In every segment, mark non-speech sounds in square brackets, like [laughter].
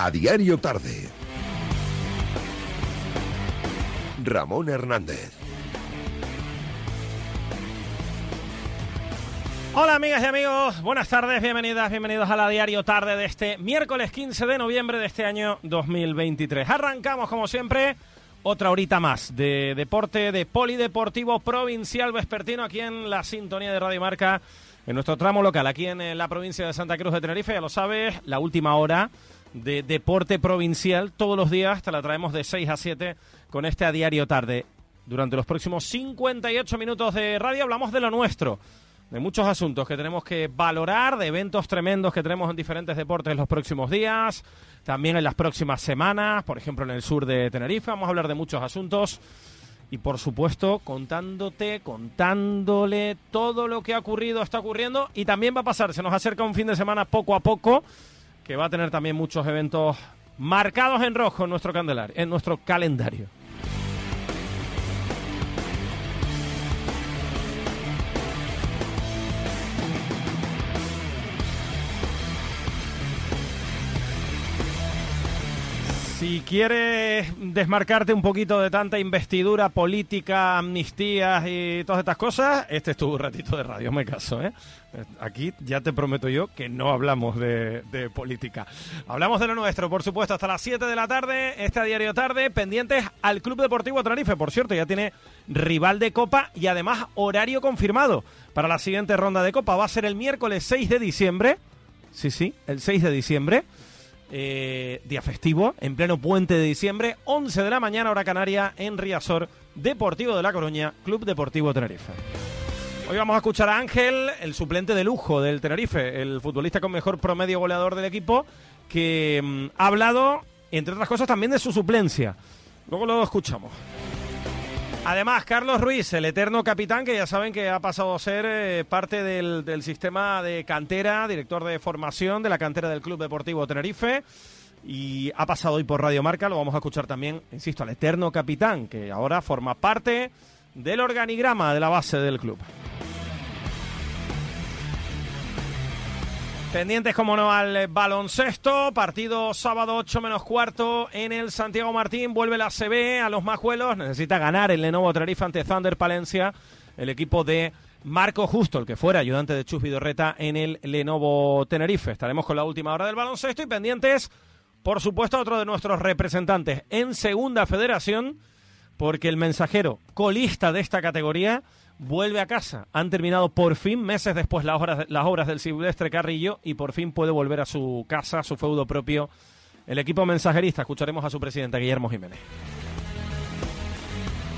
A diario tarde. Ramón Hernández. Hola amigas y amigos, buenas tardes, bienvenidas, bienvenidos a la diario tarde de este miércoles 15 de noviembre de este año 2023. Arrancamos como siempre otra horita más de deporte, de polideportivo provincial vespertino aquí en la sintonía de Radio Marca, en nuestro tramo local, aquí en la provincia de Santa Cruz de Tenerife, ya lo sabes, la última hora de deporte provincial, todos los días te la traemos de 6 a 7 con este a diario tarde. Durante los próximos 58 minutos de radio hablamos de lo nuestro de muchos asuntos que tenemos que valorar, de eventos tremendos que tenemos en diferentes deportes en los próximos días, también en las próximas semanas, por ejemplo en el sur de Tenerife, vamos a hablar de muchos asuntos y por supuesto contándote, contándole todo lo que ha ocurrido, está ocurriendo y también va a pasar, se nos acerca un fin de semana poco a poco que va a tener también muchos eventos marcados en rojo en nuestro, candelar, en nuestro calendario. Si quieres desmarcarte un poquito de tanta investidura política, amnistías y todas estas cosas, este es tu ratito de radio, me caso. ¿eh? Aquí ya te prometo yo que no hablamos de, política. Hablamos de lo nuestro, por supuesto, hasta las 7 de la tarde, esta diario tarde, pendientes al Club Deportivo Tenerife. Por cierto, ya tiene rival de Copa y además horario confirmado para la siguiente ronda de Copa. Va a ser el miércoles 6 de diciembre. Sí, sí, el 6 de diciembre eh, día festivo, en pleno puente de diciembre, 11 de la mañana, hora canaria, en Riazor, Deportivo de La Coruña, Club Deportivo Tenerife. Hoy vamos a escuchar a Ángel, el suplente de lujo del Tenerife, el futbolista con mejor promedio goleador del equipo, que mm, ha hablado, entre otras cosas, también de su suplencia. Luego lo escuchamos. Además, Carlos Ruiz, el eterno capitán, que ya saben que ha pasado a ser eh, parte del, del, sistema de cantera, director de formación de la cantera del Club Deportivo Tenerife. Y ha pasado hoy por Radio Marca, lo vamos a escuchar también, insisto, al eterno capitán, que ahora forma parte del organigrama de la base del club. Pendientes, como no, al eh, baloncesto. Partido sábado 8 menos cuarto en el Santiago Martín. Vuelve la CB a los majuelos. Necesita ganar el Lenovo Tenerife ante Thunder Palencia. El equipo de Marco Justo, el que fuera ayudante de Chus Vidorreta en el Lenovo Tenerife. Estaremos con la última hora del baloncesto y pendientes, por supuesto, a otro de nuestros representantes en Segunda Federación, porque el mensajero colista de esta categoría vuelve a casa. Han terminado por fin, meses después, las obras, las obras del Silvestre Carrillo y por fin puede volver a su casa, a su feudo propio. El equipo mensajerista, escucharemos a su presidente, Guillermo Jiménez.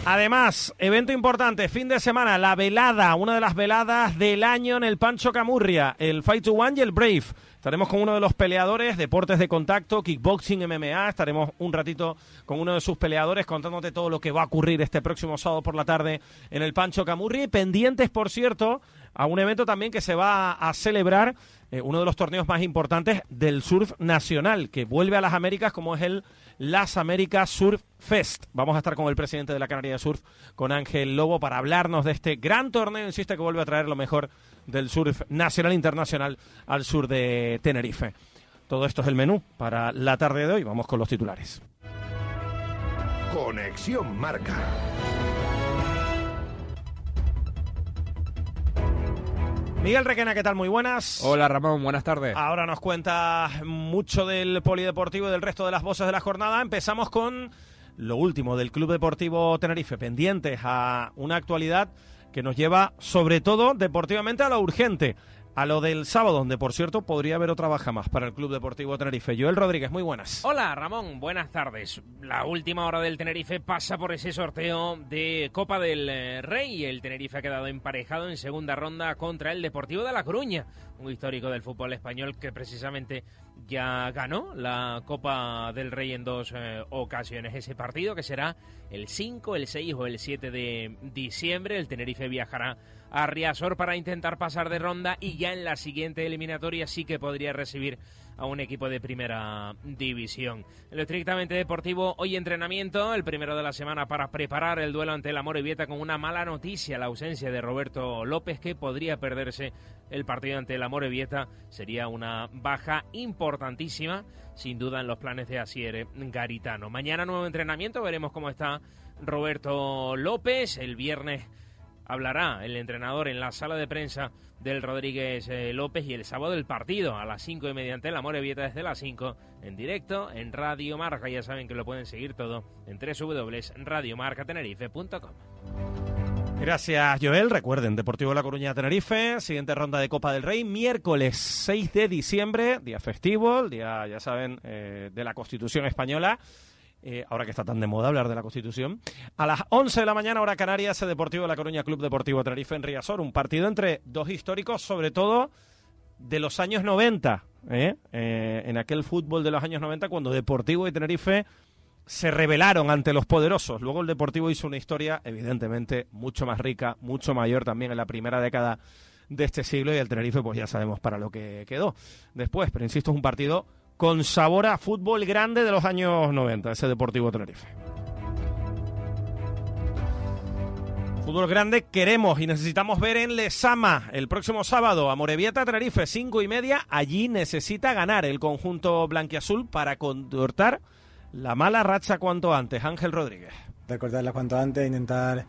Además, evento importante, fin de semana, la velada, una de las veladas del año en el Pancho Camurria, el Fight to One y el Brave. Estaremos con uno de los peleadores, deportes de contacto, kickboxing, MMA. Estaremos un ratito con uno de sus peleadores contándote todo lo que va a ocurrir este próximo sábado por la tarde en el Pancho Camurri. Pendientes, por cierto, a un evento también que se va a celebrar, eh, uno de los torneos más importantes del surf nacional, que vuelve a las Américas como es el Las Américas Surf Fest. Vamos a estar con el presidente de la Canaria de Surf, con Ángel Lobo, para hablarnos de este gran torneo, insiste, que vuelve a traer lo mejor del surf nacional e internacional al sur de Tenerife. Todo esto es el menú para la tarde de hoy. Vamos con los titulares. Conexión Marca. Miguel Requena, ¿qué tal? Muy buenas. Hola Ramón, buenas tardes. Ahora nos cuenta mucho del polideportivo y del resto de las voces de la jornada. Empezamos con lo último del Club Deportivo Tenerife, pendientes a una actualidad que nos lleva sobre todo deportivamente a lo urgente, a lo del sábado, donde por cierto podría haber otra baja más para el Club Deportivo Tenerife. Joel Rodríguez, muy buenas. Hola Ramón, buenas tardes. La última hora del Tenerife pasa por ese sorteo de Copa del eh, Rey. El Tenerife ha quedado emparejado en segunda ronda contra el Deportivo de La Coruña, un histórico del fútbol español que precisamente ya ganó la Copa del Rey en dos eh, ocasiones. Ese partido que será el 5, el 6 o el 7 de diciembre. El Tenerife viajará a para intentar pasar de ronda y ya en la siguiente eliminatoria sí que podría recibir a un equipo de primera división. Lo estrictamente deportivo, hoy entrenamiento, el primero de la semana para preparar el duelo ante el Vieta con una mala noticia, la ausencia de Roberto López que podría perderse el partido ante el Vieta. Sería una baja importantísima, sin duda en los planes de Asier Garitano. Mañana nuevo entrenamiento, veremos cómo está Roberto López. El viernes hablará el entrenador en la sala de prensa del Rodríguez eh, López y el sábado el partido a las 5 y mediante el Amor Vieta desde las 5 en directo en Radio Marca. Ya saben que lo pueden seguir todo en www.radiomarcatenerife.com. Gracias, Joel. Recuerden, Deportivo La Coruña Tenerife, siguiente ronda de Copa del Rey, miércoles 6 de diciembre, día festivo, día, ya saben, eh, de la Constitución Española. Eh, ahora que está tan de moda hablar de la Constitución. A las 11 de la mañana, hora Canarias, Deportivo de La Coruña, Club Deportivo Tenerife en Riazor. Un partido entre dos históricos, sobre todo de los años 90. ¿eh? Eh, en aquel fútbol de los años 90, cuando Deportivo y Tenerife se rebelaron ante los poderosos. Luego el Deportivo hizo una historia, evidentemente, mucho más rica, mucho mayor también en la primera década de este siglo y el Tenerife, pues ya sabemos para lo que quedó después. Pero insisto, es un partido con sabor a fútbol grande de los años 90, ese Deportivo Tenerife. Fútbol grande queremos y necesitamos ver en Lesama el próximo sábado a Morevieta Tenerife, cinco y media. Allí necesita ganar el conjunto blanquiazul para cortar la mala racha cuanto antes. Ángel Rodríguez. Recordarla cuanto antes, intentar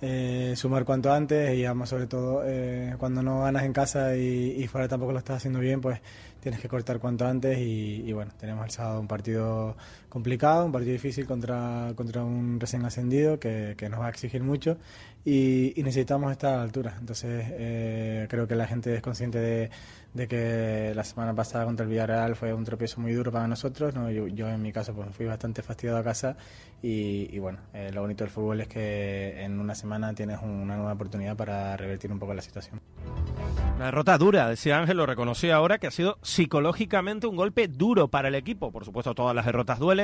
eh, sumar cuanto antes y además sobre todo eh, cuando no ganas en casa y, y, fuera tampoco lo estás haciendo bien, pues tienes que cortar cuanto antes y, bueno, tenemos el sábado un partido complicado, un partido difícil contra, contra un recién ascendido que, nos va a exigir mucho y, necesitamos estar a la altura. Entonces eh, creo que la gente es consciente de, que la semana pasada contra el Villarreal fue un tropiezo muy duro para nosotros. ¿no? Yo, en mi caso pues fui bastante fastidiado a casa y, bueno, eh, lo bonito del fútbol es que en una semana tienes una nueva oportunidad para revertir un poco la situación. La derrota dura, decía Ángel, lo reconocí ahora, que ha sido psicológicamente un golpe duro para el equipo. Por supuesto, todas las derrotas duelen,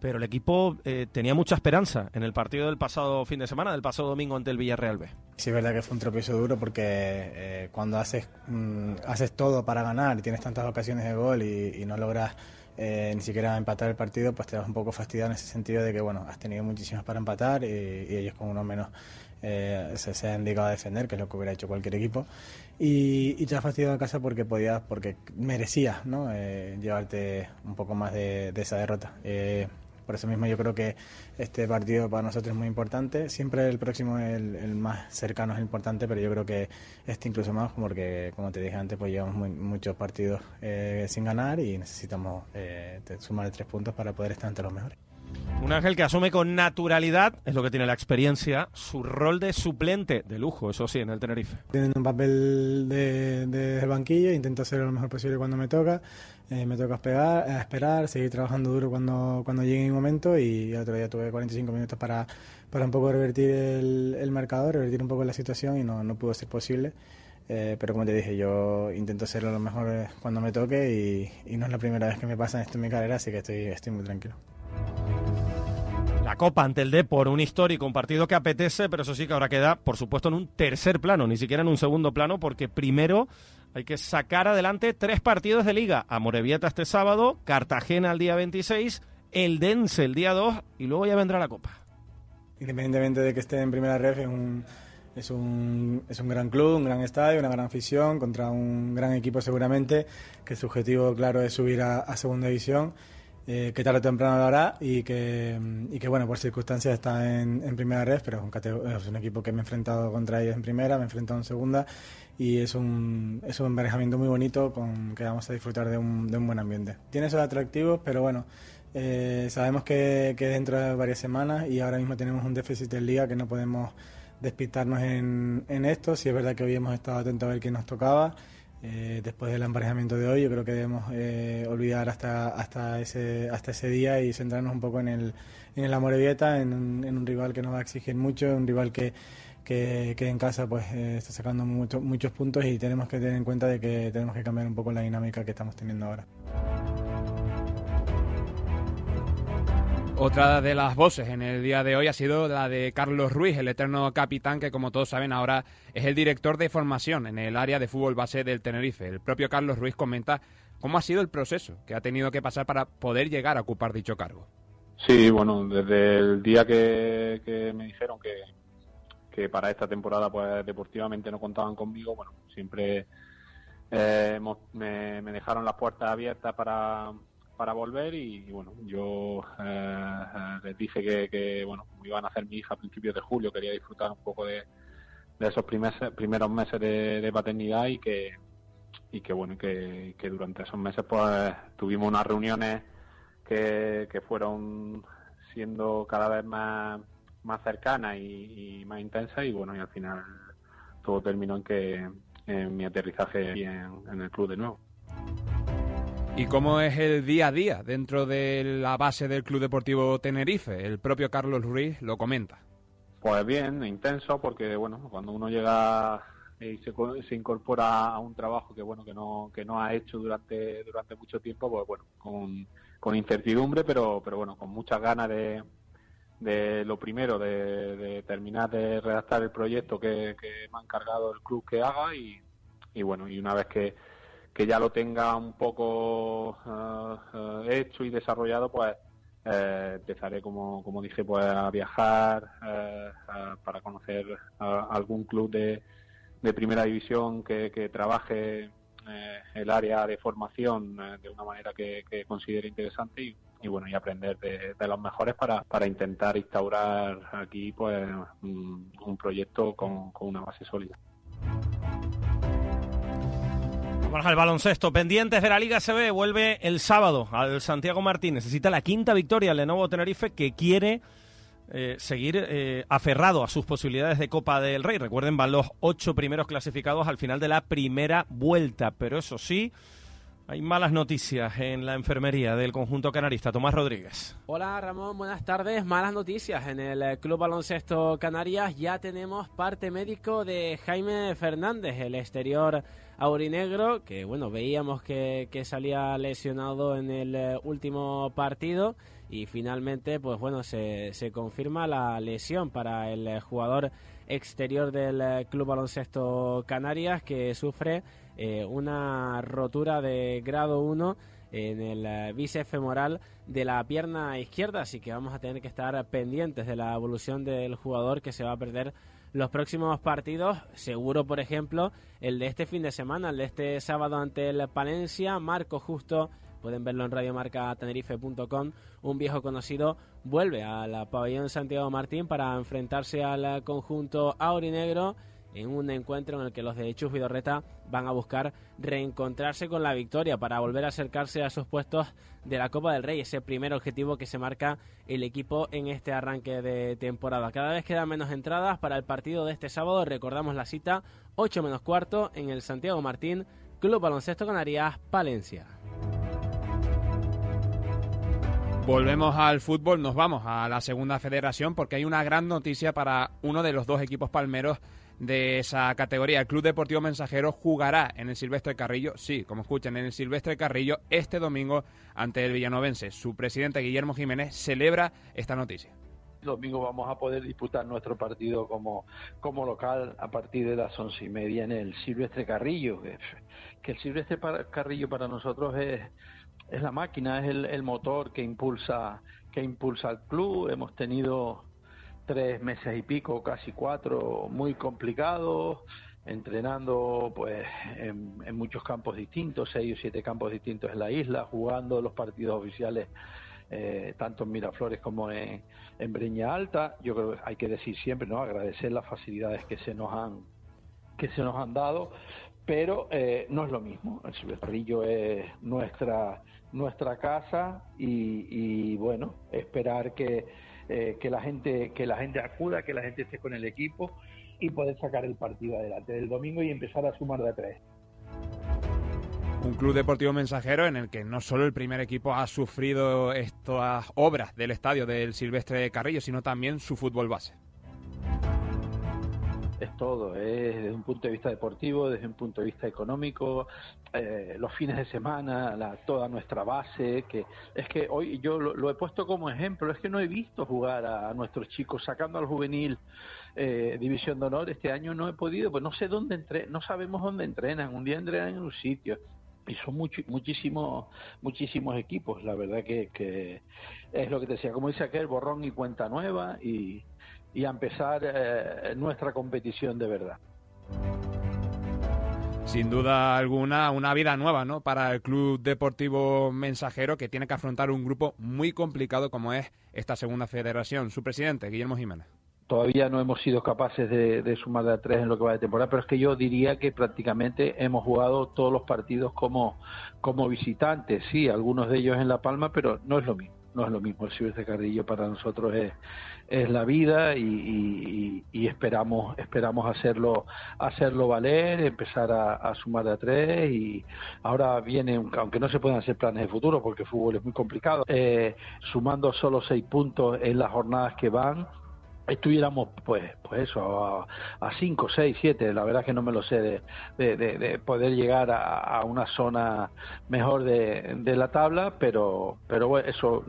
pero el equipo eh, tenía mucha esperanza en el partido del pasado fin de semana, del pasado domingo ante el Villarreal B. Sí, es verdad que fue un tropiezo duro porque eh, cuando haces, mm, haces todo para ganar y tienes tantas ocasiones de gol y, no logras eh, ni siquiera empatar el partido, pues te das un poco fastidiado en ese sentido de que, bueno, has tenido muchísimas para empatar y, y ellos con uno menos eh, se, se, han dedicado a defender, que es lo que hubiera hecho cualquier equipo. Y, te has fastidiado a casa porque podías, porque merecías ¿no? Eh, llevarte un poco más de, esa derrota. Eh, por eso mismo yo creo que este partido para nosotros es muy importante. Siempre el próximo, el, el más cercano es importante, pero yo creo que este incluso más, porque como te dije antes, pues llevamos muchos partidos sin ganar y necesitamos sumar tres puntos para poder estar entre los mejores. Un Ángel que asume con naturalidad, es lo que tiene la experiencia, su rol de suplente de lujo, eso sí, en el Tenerife. Teniendo un papel de, de, banquillo, intento hacer lo mejor posible cuando me toca. Eh, me toca esperar, esperar, seguir trabajando duro cuando, cuando llegue mi momento y el otro día tuve 45 minutos para, para un poco revertir el, el marcador, revertir un poco la situación y no, no pudo ser posible. Eh, pero como te dije, yo intento hacerlo lo mejor cuando me toque y, y, no es la primera vez que me pasa esto en mi carrera, así que estoy, estoy muy tranquilo. La Copa ante el Depor, un histórico, un partido que apetece, pero eso sí que ahora queda, por supuesto, en un tercer plano, ni siquiera en un segundo plano, porque primero hay que sacar adelante tres partidos de liga. A este sábado, Cartagena el día 26, el Dense el día 2 y luego ya vendrá la Copa. Independientemente de que esté en primera ref, es un, es un, es un gran club, un gran estadio, una gran afición, contra un gran equipo seguramente, que su objetivo claro es subir a segunda división eh, que tarde o temprano lo hará y que, y que bueno, por circunstancias está en, primera red, pero es un, equipo que me he enfrentado contra ellos en primera, me he enfrentado en segunda y es un, es un emparejamiento muy bonito con que vamos a disfrutar de un, de un buen ambiente. Tiene esos atractivos, pero bueno, eh, sabemos que, que dentro de varias semanas y ahora mismo tenemos un déficit en liga que no podemos despistarnos en, en esto. Si es verdad que hoy hemos estado atentos a ver quién nos tocaba. Eh, después del emparejamiento de hoy, yo creo que debemos eh, olvidar hasta, hasta, ese, hasta ese día y centrarnos un poco en el, en el Amorebieta, en, en un rival que nos va a exigir mucho, un rival que, que, en casa pues eh, está sacando mucho, muchos puntos y tenemos que tener en cuenta de que tenemos que cambiar un poco la dinámica que estamos teniendo ahora. Otra de las voces en el día de hoy ha sido la de Carlos Ruiz, el eterno capitán que, como todos saben, ahora es el director de formación en el área de fútbol base del Tenerife. El propio Carlos Ruiz comenta cómo ha sido el proceso que ha tenido que pasar para poder llegar a ocupar dicho cargo. Sí, bueno, desde el día que, me dijeron que, para esta temporada pues deportivamente no contaban conmigo, bueno, siempre eh, me, dejaron las puertas abiertas para, para volver y, bueno, yo eh, eh, les dije que, que, bueno, iban a hacer mi hija a principios de julio, quería disfrutar un poco de, esos primeros meses de, paternidad y que y que bueno que, que durante esos meses pues tuvimos unas reuniones que, fueron siendo cada vez más, más cercanas y, más intensas y bueno, y al final todo terminó en que en mi aterrizaje en, en el club de nuevo. ¿Y cómo es el día a día dentro de la base del Club Deportivo Tenerife? El propio Carlos Ruiz lo comenta. Pues bien, intenso, porque bueno, cuando uno llega y se, se, incorpora a un trabajo que bueno que no que no ha hecho durante durante mucho tiempo, pues bueno, con con incertidumbre, pero, pero bueno, con muchas ganas de, de lo primero, de, terminar de redactar el proyecto que, me ha encargado el club que haga y, y bueno, y una vez que, que ya lo tenga un poco eh, eh, hecho y desarrollado, pues eh, empezaré, como, como dije, pues a viajar para conocer algún club de, de primera división que, que trabaje eh, el área de formación eh, de una manera que, considere interesante y, bueno y aprender de, los mejores para, para, intentar instaurar aquí pues un, proyecto con, una base sólida. Vamos al baloncesto. Pendientes de la Liga CB. Vuelve el sábado al Santiago Martín. Necesita la quinta victoria el Lenovo Tenerife que quiere eh, seguir eh, aferrado a sus posibilidades de Copa del Rey. Recuerden, van los ocho primeros clasificados al final de la primera vuelta, pero eso sí, hay malas noticias en la enfermería del conjunto canarista. Tomás Rodríguez. Hola Ramón, buenas tardes. Malas noticias en el eh, Club Baloncesto Canarias. Ya tenemos parte médico de Jaime Fernández, el exterior aurinegro, que bueno, veíamos que, salía lesionado en el último partido y finalmente pues bueno se, confirma la lesión para el eh, jugador exterior del eh, Club Baloncesto Canarias que sufre eh, una rotura de grado 1 en el bíceps femoral de la pierna izquierda, así que vamos a tener que estar pendientes de la evolución del jugador que se va a perder los próximos partidos, seguro por ejemplo el de este fin de semana, el de este sábado ante el Palencia, Marco Justo pueden verlo en radiomarcatenerife.com, un viejo conocido vuelve al pabellón Santiago Martín para enfrentarse al conjunto aurinegro en un encuentro en el que los de Chus Vidorreta van a buscar reencontrarse con la victoria para volver a acercarse a sus puestos de la Copa del Rey, ese primer objetivo que se marca el equipo en este arranque de temporada. Cada vez quedan menos entradas para el partido de este sábado, recordamos la cita 8 menos cuarto en el Santiago Martín, Club Baloncesto Canarias, Palencia. Volvemos al fútbol, nos vamos a la segunda federación porque hay una gran noticia para uno de los dos equipos palmeros de esa categoría. El Club Deportivo Mensajero jugará en el Silvestre Carrillo, sí, como escuchan, en el Silvestre Carrillo este domingo ante el Villanovense. Su presidente Guillermo Jiménez celebra esta noticia. Domingo vamos a poder disputar nuestro partido como, como local a partir de las once y media en el Silvestre Carrillo. Que el Silvestre Carrillo para nosotros es es la máquina, es el, motor que impulsa, que impulsa al club. Hemos tenido tres meses y pico, casi cuatro, muy complicados, entrenando pues en, muchos campos distintos, seis o siete campos distintos en la isla, jugando los partidos oficiales eh, tanto en Miraflores como en, Breña Alta. Yo creo que hay que decir siempre, ¿no? Agradecer las facilidades que se nos han que se nos han dado, pero eh, no es lo mismo. El ciberrillo es nuestra nuestra casa y, bueno, esperar que, eh, que, la gente, que la gente acuda, que la gente esté con el equipo y poder sacar el partido adelante del domingo y empezar a sumar de tres. Un club deportivo mensajero en el que no solo el primer equipo ha sufrido estas obras del estadio del Silvestre Carrillo, sino también su fútbol base. Es todo, es desde un punto de vista deportivo, desde un punto de vista económico, eh, los fines de semana, la, toda nuestra base, que es que hoy yo lo, he puesto como ejemplo, es que no he visto jugar a, nuestros chicos sacando al juvenil eh, división de honor este año no he podido, pues no sé dónde entre, no sabemos dónde entrenan, un día entrenan en un sitio, y son muchísimos muchísimos equipos la verdad que, que, es lo que te decía como dice aquel borrón y cuenta nueva y, y a empezar eh, nuestra competición de verdad sin duda alguna, una vida nueva, ¿no? Para el Club Deportivo Mensajero, que tiene que afrontar un grupo muy complicado como es esta segunda federación. Su presidente, Guillermo Jiménez todavía no hemos sido capaces de, sumar de a tres en lo que va de temporada, pero es que yo diría que prácticamente hemos jugado todos los partidos como, como visitantes, sí, algunos de ellos en La Palma, pero no es lo mismo, no es lo mismo. El Silvestre Carrillo para nosotros es, es la vida y, esperamos esperamos hacerlo hacerlo valer, empezar a, sumar de a tres y ahora viene, aunque no se pueden hacer planes de futuro porque el fútbol es muy complicado, eh, sumando solo seis puntos en las jornadas que van estuviéramos pues pues eso a 5, 6, 7 la verdad que no me lo sé de, de, poder llegar a, una zona mejor de, la tabla pero pero bueno, eso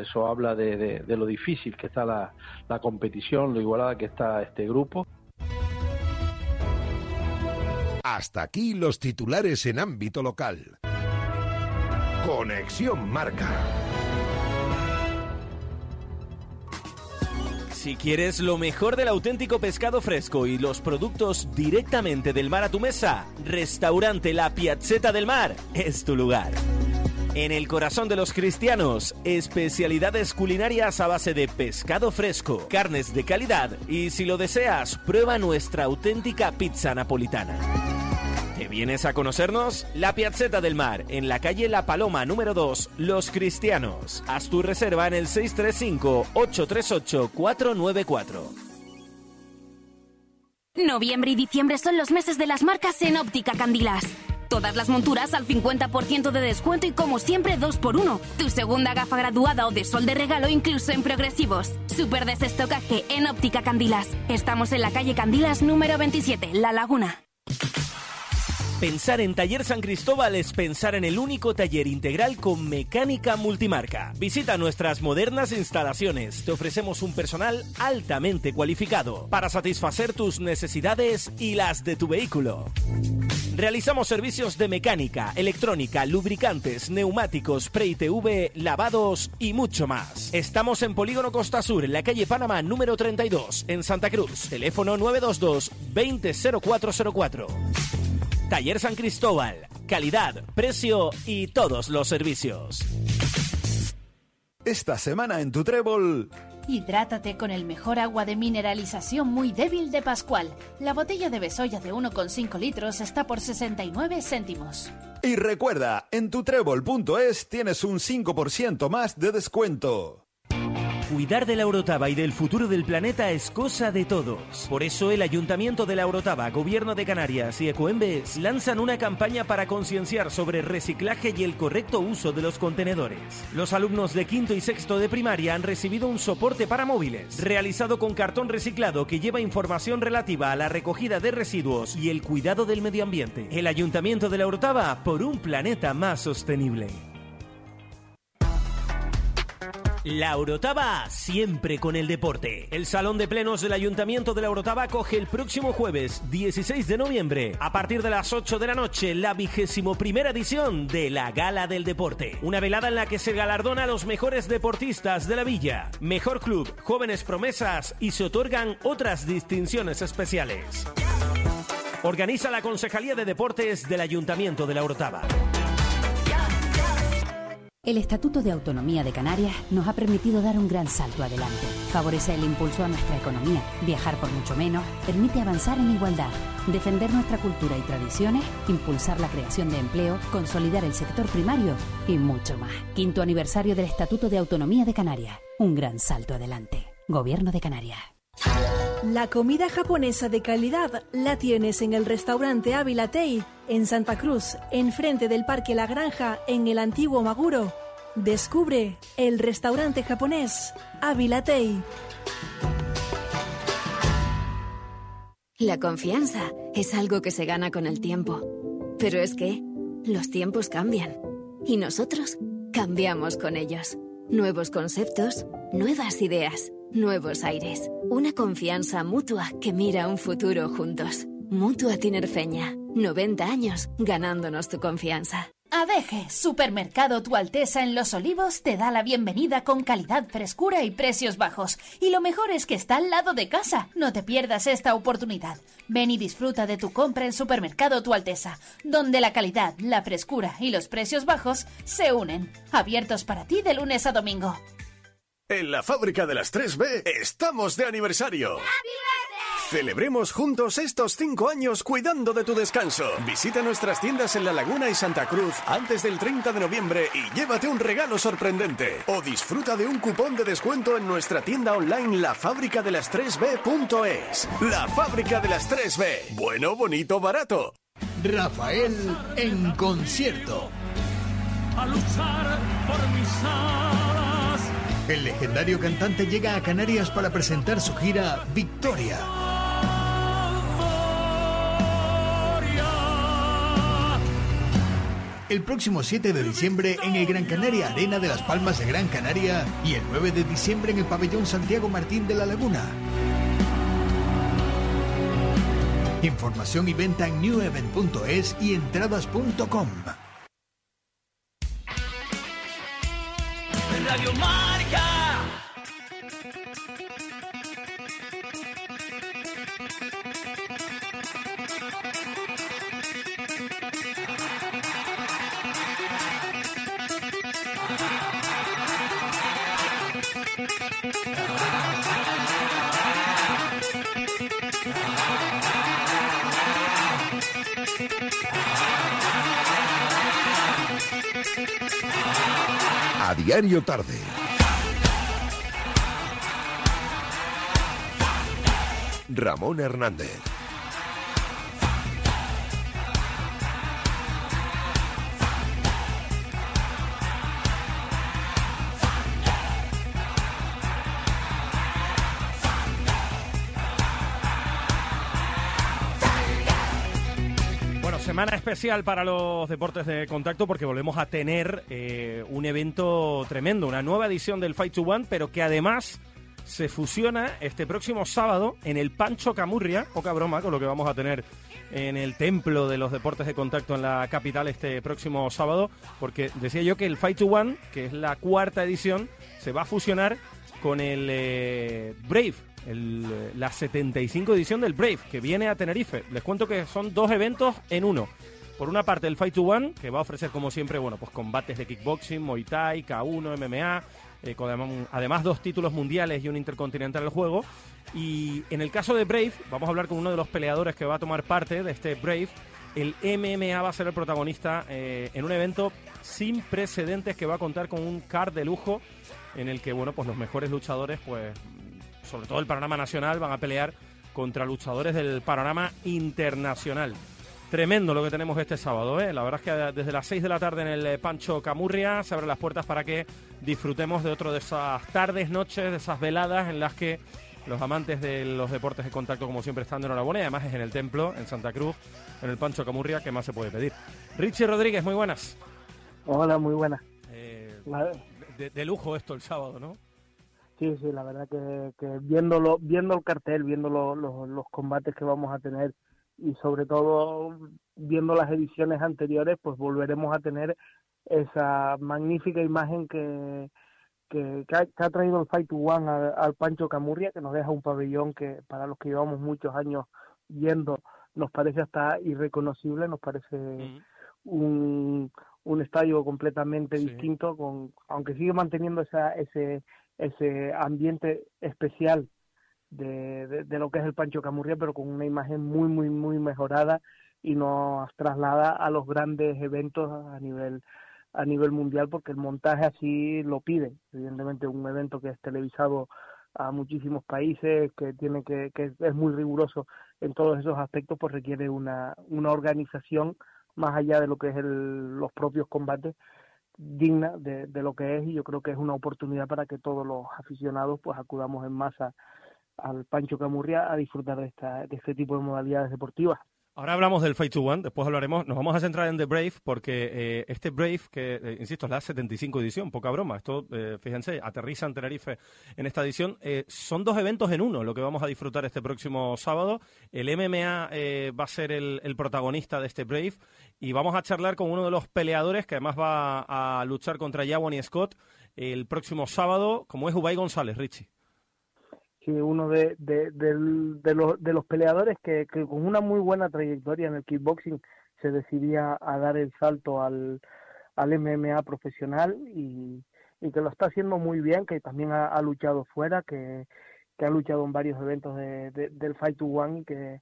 eso habla de, lo difícil que está la competición lo igualada que está este grupo. Hasta aquí los titulares en ámbito local. Conexión Marca Si quieres lo mejor del auténtico pescado fresco y los productos directamente del mar a tu mesa, Restaurante La Piazzetta del Mar es tu lugar. En el corazón de los cristianos, especialidades culinarias a base de pescado fresco, carnes de calidad y si lo deseas, prueba nuestra auténtica pizza napolitana. ¿Te vienes a conocernos? La Piazzetta del Mar, en la calle La Paloma número 2, Los Cristianos. Haz tu reserva en el 635-838-494. Noviembre y diciembre son los meses de las marcas en Óptica Candilas. Todas las monturas al 50% de descuento y como siempre 2x1. Tu segunda gafa graduada o de sol de regalo incluso en progresivos. Super desestocaje en Óptica Candilas. Estamos en la calle Candilas número 27, La Laguna. Pensar en Taller San Cristóbal es pensar en el único taller integral con mecánica multimarca. Visita nuestras modernas instalaciones. Te ofrecemos un personal altamente cualificado para satisfacer tus necesidades y las de tu vehículo. Realizamos servicios de mecánica, electrónica, lubricantes, neumáticos, pre-ITV, lavados y mucho más. Estamos en Polígono Costa Sur, en la calle Panamá número 32, en Santa Cruz. Teléfono 922 200404. Taller San Cristóbal, calidad, precio y todos los servicios. Esta semana en tu trébol. Hidrátate con el mejor agua de mineralización muy débil de Pascual. La botella de Besoya de 1,5 litros está por 69 céntimos. Y recuerda, en tutrébol.es tienes un 5% más de descuento. Cuidar de la Orotava y del futuro del planeta es cosa de todos. Por eso el Ayuntamiento de la Orotava, Gobierno de Canarias y Ecoembes lanzan una campaña para concienciar sobre reciclaje y el correcto uso de los contenedores. Los alumnos de quinto y sexto de primaria han recibido un soporte para móviles, realizado con cartón reciclado que lleva información relativa a la recogida de residuos y el cuidado del medio ambiente. El Ayuntamiento de la Orotava por un planeta más sostenible. La Orotava siempre con el deporte. El Salón de Plenos del Ayuntamiento de la Orotava coge el próximo jueves 16 de noviembre a partir de las 8 de la noche la vigésimo primera edición de la Gala del Deporte. Una velada en la que se galardona a los mejores deportistas de la villa, mejor club, jóvenes promesas y se otorgan otras distinciones especiales. Organiza la Concejalía de Deportes del Ayuntamiento de la Orotava. El Estatuto de Autonomía de Canarias nos ha permitido dar un gran salto adelante. Favorece el impulso a nuestra economía, viajar por mucho menos, permite avanzar en igualdad, defender nuestra cultura y tradiciones, impulsar la creación de empleo, consolidar el sector primario y mucho más. Quinto aniversario del Estatuto de Autonomía de Canarias. Un gran salto adelante. Gobierno de Canarias. La comida japonesa de calidad la tienes en el restaurante Ávila Tei, en Santa Cruz, enfrente del Parque La Granja, en el antiguo Maguro. Descubre el restaurante japonés Ávila Tei. La confianza es algo que se gana con el tiempo. Pero es que los tiempos cambian. Y nosotros cambiamos con ellos. Nuevos conceptos, nuevas ideas, nuevos aires. Una confianza mutua que mira un futuro juntos. Mutua Tinerfeña. 90 años ganándonos tu confianza. ADG, Supermercado Tu Alteza en Los Olivos, te da la bienvenida con calidad, frescura y precios bajos. Y lo mejor es que está al lado de casa. No te pierdas esta oportunidad. Ven y disfruta de tu compra en Supermercado Tu Alteza, donde la calidad, la frescura y los precios bajos se unen. Abiertos para ti de lunes a domingo. En la fábrica de las 3B estamos de aniversario. Celebremos juntos estos cinco años cuidando de tu descanso. Visita nuestras tiendas en La Laguna y Santa Cruz antes del 30 de noviembre y llévate un regalo sorprendente. O disfruta de un cupón de descuento en nuestra tienda online lafabricadelas3b.es. La fábrica de las 3B. Bueno, bonito, barato. Rafael en concierto. A luchar por mis alas. El legendario cantante llega a Canarias para presentar su gira Victoria. El próximo 7 de diciembre en el Gran Canaria Arena de las Palmas de Gran Canaria y el 9 de diciembre en el pabellón Santiago Martín de la Laguna. Información y venta en newevent.es y entradas.com. Radio. Diario tarde. Ramón Hernández. Especial para los deportes de contacto porque volvemos a tener eh, un evento tremendo, una nueva edición del Fight to One, pero que además se fusiona este próximo sábado en el Pancho Camurria, poca broma con lo que vamos a tener en el templo de los deportes de contacto en la capital este próximo sábado, porque decía yo que el Fight to One, que es la cuarta edición, se va a fusionar con el eh, Brave, el, eh, la 75 edición del Brave, que viene a Tenerife. Les cuento que son dos eventos en uno. Por una parte, el Fight to One, que va a ofrecer, como siempre, bueno, pues combates de kickboxing, Muay Thai, K1, MMA, eh, con adem- además dos títulos mundiales y un intercontinental al juego. Y en el caso de Brave, vamos a hablar con uno de los peleadores que va a tomar parte de este Brave. El MMA va a ser el protagonista eh, en un evento sin precedentes que va a contar con un card de lujo en el que, bueno, pues los mejores luchadores, pues sobre todo el panorama nacional, van a pelear contra luchadores del panorama internacional. Tremendo lo que tenemos este sábado, ¿eh? La verdad es que desde las 6 de la tarde en el eh, Pancho Camurria se abren las puertas para que disfrutemos de otro de esas tardes, noches, de esas veladas en las que los amantes de los deportes de contacto, como siempre, están de enhorabuena y además es en el templo, en Santa Cruz, en el Pancho Camurria, que más se puede pedir. Richie Rodríguez, muy buenas. Hola, muy buenas. Eh, de, de lujo esto el sábado, ¿no? Sí, sí, la verdad que, que viéndolo, viendo el cartel, viendo lo- lo- los combates que vamos a tener y sobre todo viendo las ediciones anteriores, pues volveremos a tener esa magnífica imagen que, que, que ha, que ha traído el Fight to One al, al Pancho Camurria, que nos deja un pabellón que para los que llevamos muchos años yendo nos parece hasta irreconocible, nos parece un, un estadio completamente distinto, con, aunque sigue manteniendo esa, ese, ese ambiente especial de, de, lo que es el Pancho Camurria, pero con una imagen muy, muy, muy mejorada y nos traslada a los grandes eventos a nivel a nivel mundial porque el montaje así lo pide. Evidentemente un evento que es televisado a muchísimos países que tiene que, que es muy riguroso en todos esos aspectos pues requiere una, una organización más allá de lo que es el, los propios combates digna de, de lo que es y yo creo que es una oportunidad para que todos los aficionados pues acudamos en masa al Pancho Camurria a disfrutar de, este tipo de modalidades deportivas. Ahora hablamos del Fight to One, después hablaremos. Nos vamos a centrar en The Brave porque eh, este Brave, que eh, insisto, es la 75 edición, poca broma. Esto, eh, fíjense, aterriza en Tenerife en esta edición. Son dos eventos en uno lo que vamos a disfrutar este próximo sábado. El MMA va a ser el, el protagonista de este Brave y vamos a charlar con uno de los peleadores que además va a luchar contra Yawan y Scott el próximo sábado, como es Ubay González, Richie. Sí, uno de, de, de los, de los peleadores que, que con una muy buena trayectoria en el kickboxing se decidía a dar el salto al, al MMA profesional y, y que lo está haciendo muy bien, que también ha, ha luchado fuera, que, que ha luchado en varios eventos de, de- del Fight to One y que,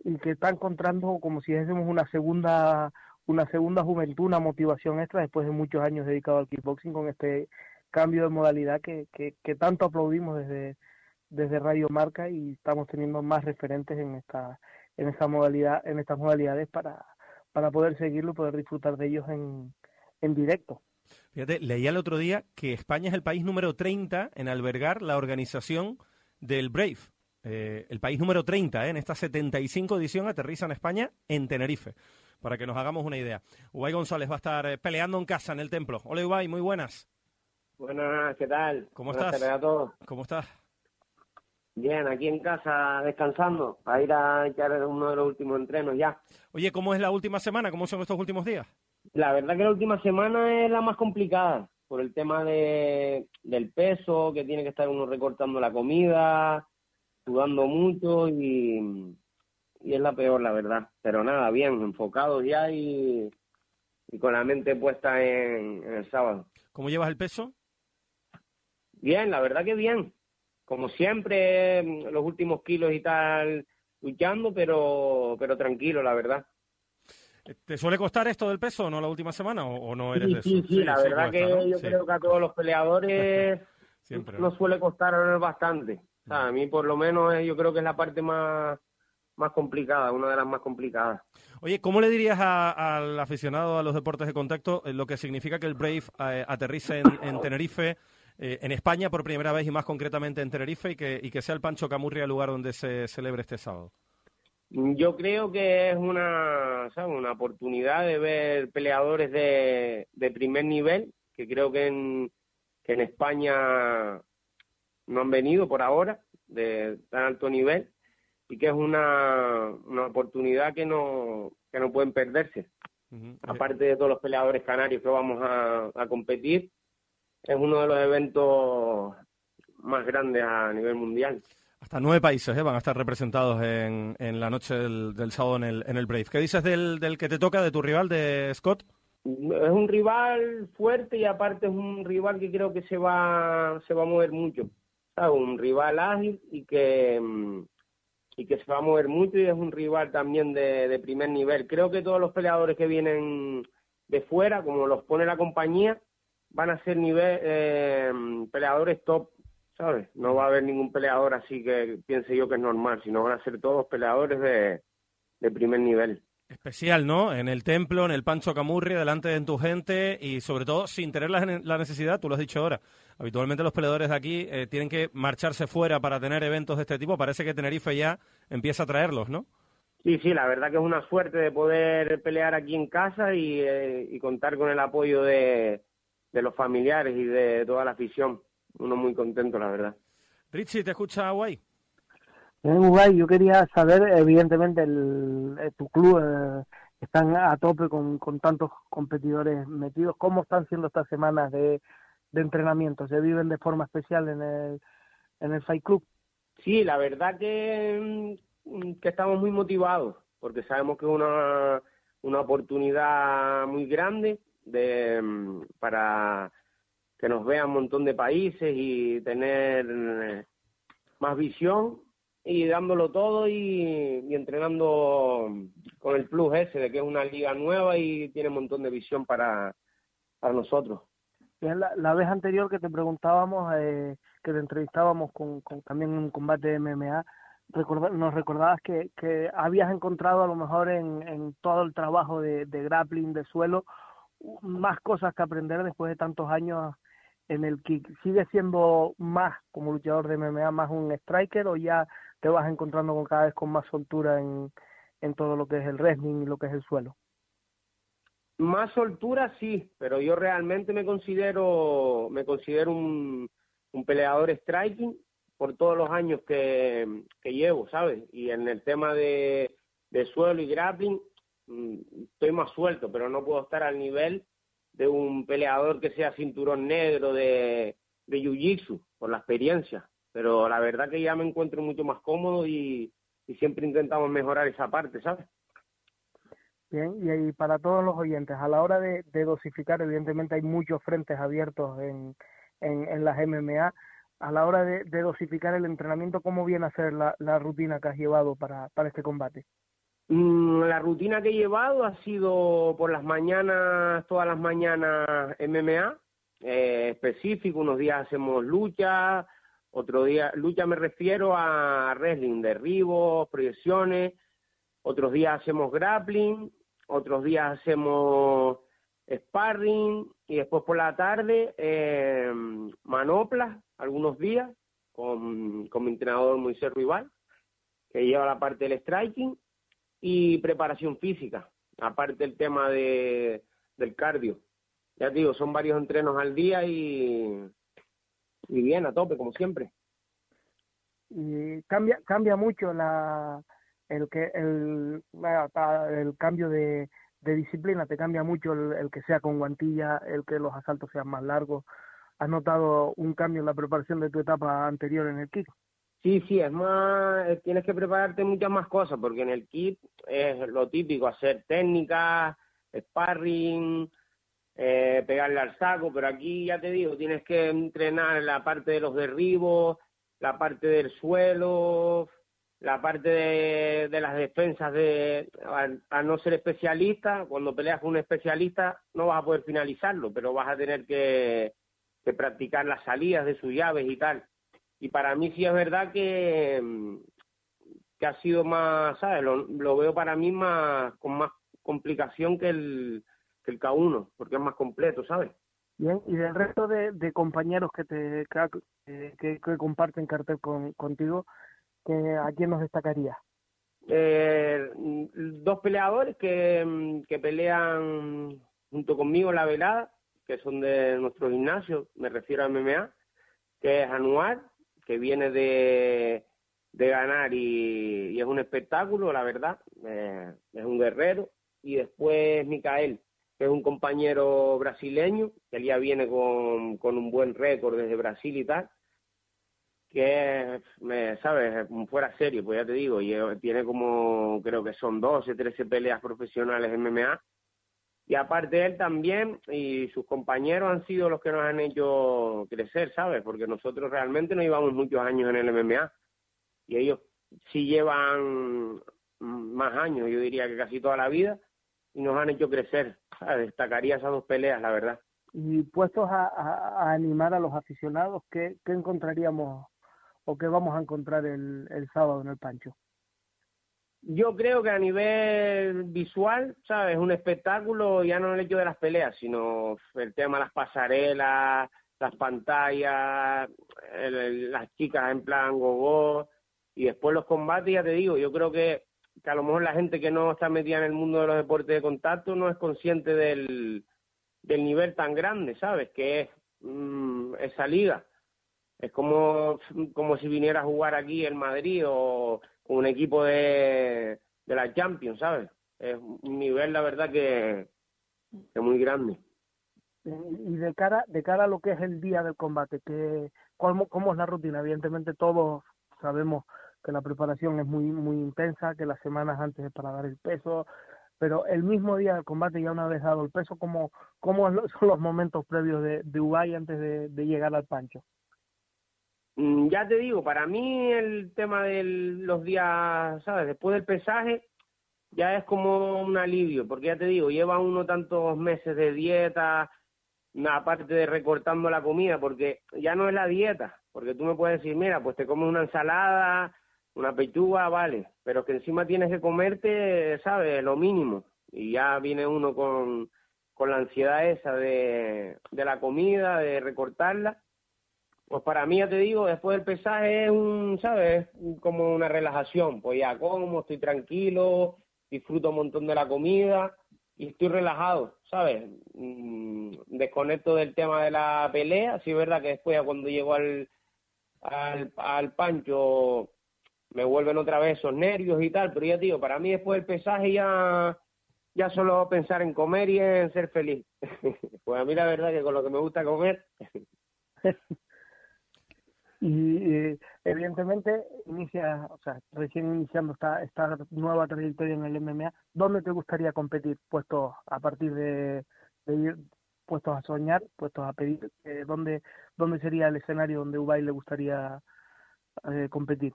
y que está encontrando como si dijésemos una segunda una segunda juventud, una motivación extra después de muchos años dedicado al kickboxing con este cambio de modalidad que, que, que tanto aplaudimos desde, desde Radio Marca y estamos teniendo más referentes en esta en esta modalidad en estas modalidades para para poder seguirlo y poder disfrutar de ellos en, en directo. Fíjate, leía el otro día que España es el país número 30 en albergar la organización del Brave. Eh, el país número 30 eh, en esta 75 edición aterriza en España, en Tenerife, para que nos hagamos una idea. Ubay González va a estar eh, peleando en casa, en el templo. Hola Ubay, muy buenas. Buenas, ¿qué tal? ¿Cómo Buenas estás? tardes a todos. ¿Cómo estás? Bien, aquí en casa descansando, para ir a echar uno de los últimos entrenos ya. Oye, ¿cómo es la última semana? ¿Cómo son estos últimos días? La verdad que la última semana es la más complicada, por el tema de, del peso, que tiene que estar uno recortando la comida, sudando mucho y, y es la peor, la verdad. Pero nada, bien, enfocados ya y, y con la mente puesta en, en el sábado. ¿Cómo llevas el peso? Bien, la verdad que bien. Como siempre, los últimos kilos y tal, luchando, pero, pero tranquilo, la verdad. ¿Te suele costar esto del peso o no la última semana o, o no eres Sí, de eso? sí, sí, la verdad cuesta, que ¿no? yo creo que a todos los peleadores [laughs] siempre. nos suele costar bastante. O sea, a mí por lo menos eh, yo creo que es la parte más, más complicada, una de las más complicadas. Oye, ¿cómo le dirías a- al aficionado a los deportes de contacto eh, lo que significa que el Brave eh, aterrice en, en Tenerife, eh, en España por primera vez y más concretamente en Tenerife y que, y que sea el Pancho Camurria el lugar donde se celebre este sábado? Yo creo que es una, ¿sabes? una oportunidad de ver peleadores de, de primer nivel, que creo que en, que en España no han venido por ahora, de tan alto nivel, y que es una, una oportunidad que no, que no pueden perderse. Aparte de todos los peleadores canarios que vamos a, a competir, es uno de los eventos más grandes a nivel mundial. Hasta nueve países eh, van a estar representados en, en la noche del, del sábado en el, en el Brave. ¿Qué dices del, del que te toca, de tu rival, de Scott? es un rival fuerte y aparte es un rival que creo que se va se va a mover mucho ¿sabes? un rival ágil y que mm, y que se va a mover mucho y es un rival también de, de primer nivel creo que todos los peleadores que vienen de fuera como los pone la compañía van a ser nivel eh, peleadores top sabes no va a haber ningún peleador así que piense yo que es normal sino van a ser todos peleadores de, de primer nivel Especial, ¿no? En el templo, en el Pancho Camurri, delante de tu gente y sobre todo sin tener la, la necesidad, tú lo has dicho ahora. Habitualmente los peleadores de aquí eh, tienen que marcharse fuera para tener eventos de este tipo. Parece que Tenerife ya empieza a traerlos, ¿no? Sí, sí, la verdad que es una suerte de poder pelear aquí en casa y, eh, y contar con el apoyo de, de los familiares y de toda la afición. Uno muy contento, la verdad. Richie, ¿te escucha Guay? En Uruguay yo quería saber, evidentemente, el, eh, tu club eh, están a tope con, con tantos competidores metidos. ¿Cómo están siendo estas semanas de, de entrenamiento? ¿Se viven de forma especial en el, en el Fight Club? Sí, la verdad que, mm, que estamos muy motivados porque sabemos que es una, una oportunidad muy grande de, mm, para que nos vean un montón de países y tener eh, más visión y dándolo todo y, entrenando con el plus ese de que es una liga nueva y tiene un montón de visión para, para nosotros. La, la vez anterior que te preguntábamos, eh, que te entrevistábamos con, con también un combate de MMA, recorda- nos recordabas que, que habías encontrado a lo mejor en, en todo el trabajo de grappling, de suelo, más cosas que aprender después de tantos años en el kick? ¿Sigue siendo más como luchador de MMA, más un striker o ya te vas encontrando con cada vez con más soltura en, en todo lo que es el wrestling y lo que es el suelo? Más soltura sí, pero yo realmente me considero me considero un, un peleador striking por todos los años que, que llevo, ¿sabes? Y en el tema de, de suelo y grappling estoy más suelto, pero no puedo estar al nivel de un peleador que sea cinturón negro de, de jiu-jitsu, por la experiencia. Pero la verdad que ya me encuentro mucho más cómodo y, siempre intentamos mejorar esa parte, ¿sabes? Bien, y, ahí para todos los oyentes, a la hora de, dosificar, evidentemente hay muchos frentes abiertos en, en, las MMA. A la hora de, de, dosificar el entrenamiento, ¿cómo viene a ser la, la rutina que has llevado para, para este combate? Mm, la rutina que he llevado ha sido por las mañanas, todas las mañanas MMA, eh, específico, unos días hacemos lucha, otro día, lucha me refiero a wrestling, derribos, proyecciones, otros días hacemos grappling, otros días hacemos sparring y después por la tarde eh, manoplas algunos días con, con mi entrenador Moisés Rival, que lleva la parte del striking y preparación física, aparte el tema de, del cardio. Ya digo, son varios entrenos al día y, y bien, a tope, como siempre. Y cambia, cambia mucho la, el que el, el cambio de, de disciplina, te cambia mucho el, el, que sea con guantilla, el que los asaltos sean más largos. ¿Has notado un cambio en la preparación de tu etapa anterior en el kick? Sí, sí, es más, tienes que prepararte muchas más cosas, porque en el kick es lo típico, hacer técnicas, sparring, eh, pegarle al saco, pero aquí ya te digo, tienes que entrenar la parte de los derribos, la parte del suelo, la parte de, las defensas de a, no ser especialista, cuando peleas con un especialista no vas a poder finalizarlo, pero vas a tener que practicar las salidas de sus llaves y tal. Y para mí sí es verdad que, que ha sido más, ¿sabes? Lo, lo veo para mí más con más complicación que el, que el K1, porque es más completo, ¿sabes? Bien, y del resto de, de compañeros que te que, que, que comparten cartel con, contigo, que, ¿a quién nos destacaría? Eh, dos peleadores que, que pelean junto conmigo la velada, que son de nuestro gimnasio, me refiero a MMA, que es Anuar, que viene de, de ganar y, es un espectáculo, la verdad, eh, es un guerrero, y después Micael, que es un compañero brasileño, que ya viene con, con un buen récord desde Brasil y tal, que me sabes fuera serio pues ya te digo y tiene como creo que son 12 13 peleas profesionales en MMA y aparte él también y sus compañeros han sido los que nos han hecho crecer sabes porque nosotros realmente no llevamos muchos años en el MMA y ellos sí llevan más años yo diría que casi toda la vida y nos han hecho crecer destacaría esas dos peleas la verdad. Y puestos a, animar a los aficionados qué, encontraríamos o qué vamos a encontrar el sábado en el Pancho? Yo creo que a nivel visual, ¿sabes? Un espectáculo, ya no el hecho de las peleas, sino el tema de las pasarelas, las pantallas, el, el, las chicas en plan gogo, y después los combates, ya te digo, yo creo que, a lo mejor la gente que no está metida en el mundo de los deportes de contacto no es consciente del, del nivel tan grande, ¿sabes? Que es mmm, esa liga es como, como si viniera a jugar aquí en Madrid o un equipo de, de la Champions, ¿sabes? Es un nivel, la verdad, que, que muy grande. Y de cara, de cara a lo que es el día del combate, que, ¿cómo, ¿cómo es la rutina? Evidentemente todos sabemos que la preparación es muy, muy intensa, que las semanas antes es para dar el peso, pero el mismo día del combate, ya una vez dado el peso, ¿cómo, cómo son los momentos previos de, de Ubay antes de llegar al pancho? Mm, ya te digo, para mí el tema de los días, ¿sabes? Después del pesaje, ya es como un alivio, porque ya te digo, lleva uno tantos meses de dieta, aparte de recortando la comida, porque ya no es la dieta, porque tú me puedes decir, mira, pues te comes una ensalada, una pechuga, vale, pero que encima tienes que comerte, ¿sabes? Lo mínimo, y ya viene uno con, con la ansiedad esa de, de la comida, de recortarla. Pues para mí, ya te digo, después del pesaje es un, ¿sabes? Como una relajación. Pues ya como, estoy tranquilo, disfruto un montón de la comida y estoy relajado, ¿sabes? Mm, desconecto del tema de la pelea. Sí es verdad que después ya cuando llego al, al, al pancho me vuelven otra vez esos nervios y tal, pero ya digo, para mí después del pesaje ya ya solo pensar en comer y en ser feliz. [laughs] pues a mí la verdad que con lo que me gusta comer. [laughs] y eh, evidentemente inicia, o sea, recién iniciando esta, esta nueva trayectoria en el MMA, ¿dónde te gustaría competir? Puestos a partir de, ir puestos a soñar, puestos a pedir, eh, ¿dónde, ¿dónde sería el escenario donde Ubay le gustaría eh, competir?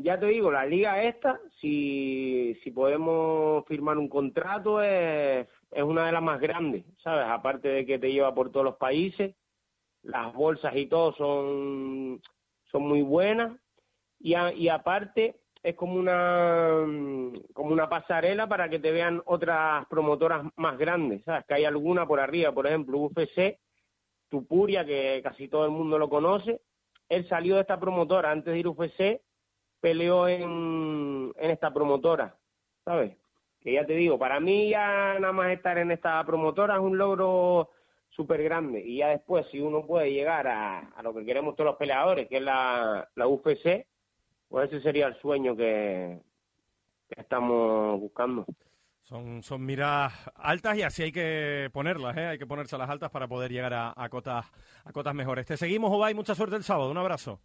ya te digo, la liga esta, si, si podemos firmar un contrato, es, es una de las más grandes, ¿sabes? Aparte de que te lleva por todos los países, las bolsas y todo son, son muy buenas, y, y aparte es como una, como una pasarela para que te vean otras promotoras más grandes, ¿sabes? Que hay alguna por arriba, por ejemplo, UFC, Tupuria, que casi todo el mundo lo conoce, él salió de esta promotora antes de ir a UFC peleó en, en esta promotora, ¿sabes? Que ya te digo, para mí ya nada más estar en esta promotora es un logro súper grande. Y ya después, si uno puede llegar a, a, lo que queremos todos los peleadores, que es la, la UFC, pues ese sería el sueño que, que estamos buscando. Son, son miras altas y así hay que ponerlas, ¿eh? hay que ponerse las altas para poder llegar a, a, cotas, a cotas mejores. Te seguimos, Obay, mucha suerte el sábado, un abrazo.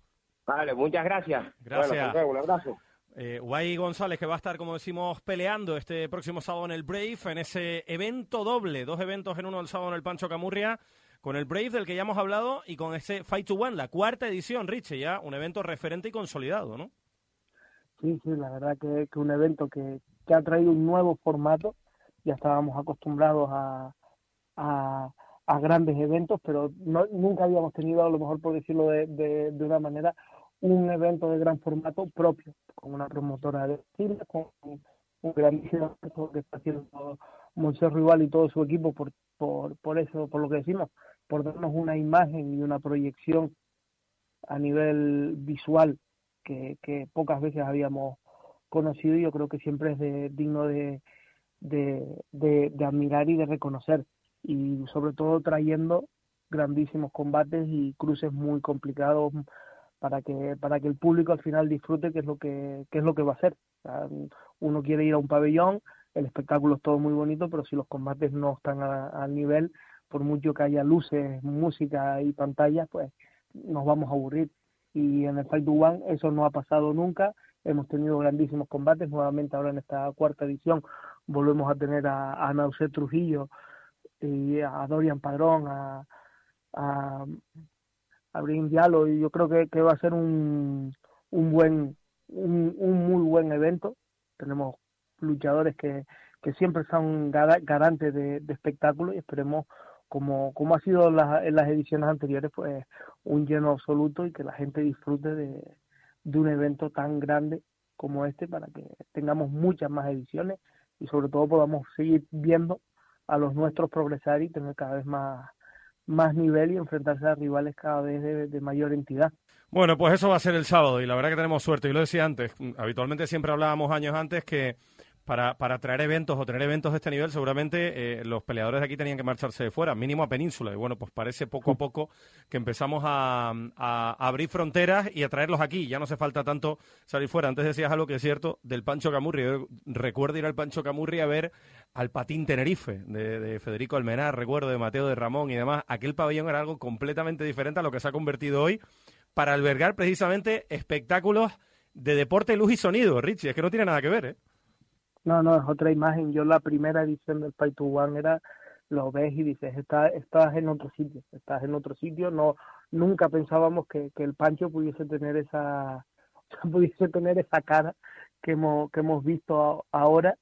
Vale, muchas gracias. Gracias. Bueno, un abrazo. Eh, Guay González que va a estar, como decimos, peleando este próximo sábado en el Brave, en ese evento doble, dos eventos en uno el sábado en el Pancho Camurria, con el Brave del que ya hemos hablado y con ese Fight to One, la cuarta edición, Richie, ya un evento referente y consolidado, ¿no? Sí, sí, la verdad que, que un evento que, que, ha traído un nuevo formato, ya estábamos acostumbrados a, a, a grandes eventos, pero no, nunca habíamos tenido, a lo mejor por decirlo de, de, de una manera, un evento de gran formato propio, con una promotora de Chile, con un grandísimo que está haciendo Monse Rival y todo su equipo por, por, por eso, por lo que decimos, por darnos una imagen y una proyección a nivel visual que, que pocas veces habíamos conocido y yo creo que siempre es de, digno de, de, de admirar y de reconocer y sobre todo trayendo grandísimos combates y cruces muy complicados para que para que el público al final disfrute que es lo que, que es lo que va a hacer. Uno quiere ir a un pabellón el espectáculo es todo muy bonito pero si los combates no están al nivel por mucho que haya luces música y pantallas pues nos vamos a aburrir. Y en el Fight to One eso no ha pasado nunca. Hemos tenido grandísimos combates. Nuevamente ahora en esta cuarta edición volvemos a tener a, a Nauset Trujillo y a Dorian Padrón a abrir un diálogo y yo creo que, que, va a ser un, un buen un, un, muy buen evento. Tenemos luchadores que, que siempre son garantes de, de espectáculo y esperemos como, como ha sido la, en las ediciones anteriores pues un lleno absoluto y que la gente disfrute de, de un evento tan grande como este para que tengamos muchas más ediciones y sobre todo podamos seguir viendo a los nuestros progresar y tener cada vez más más nivel y enfrentarse a rivales cada vez de, mayor entidad. Bueno, pues eso va a ser el sábado y la verdad que tenemos suerte. Y lo decía antes, habitualmente siempre hablábamos años antes que para, para traer eventos o tener eventos de este nivel, seguramente eh, los peleadores de aquí tenían que marcharse de fuera, mínimo a Península. Y bueno, pues parece poco a poco que empezamos a, a, a abrir fronteras y a traerlos aquí. Ya no hace falta tanto salir fuera. Antes decías algo que es cierto del Pancho Camurri. Yo recuerdo ir al Pancho Camurri a ver al Patín Tenerife de, de Federico Almenar, recuerdo de Mateo de Ramón y demás. Aquel pabellón era algo completamente diferente a lo que se ha convertido hoy para albergar precisamente espectáculos de deporte, luz y sonido, Richie. Es que no tiene nada que ver, ¿eh? No, no, es otra imagen. Yo la primera edición del Fight to One era, lo ves y dices, estás, estás en otro sitio, estás en otro sitio. No, nunca pensábamos que, que el Pancho pudiese tener esa, [laughs] pudiese tener esa cara que hemos, que hemos visto ahora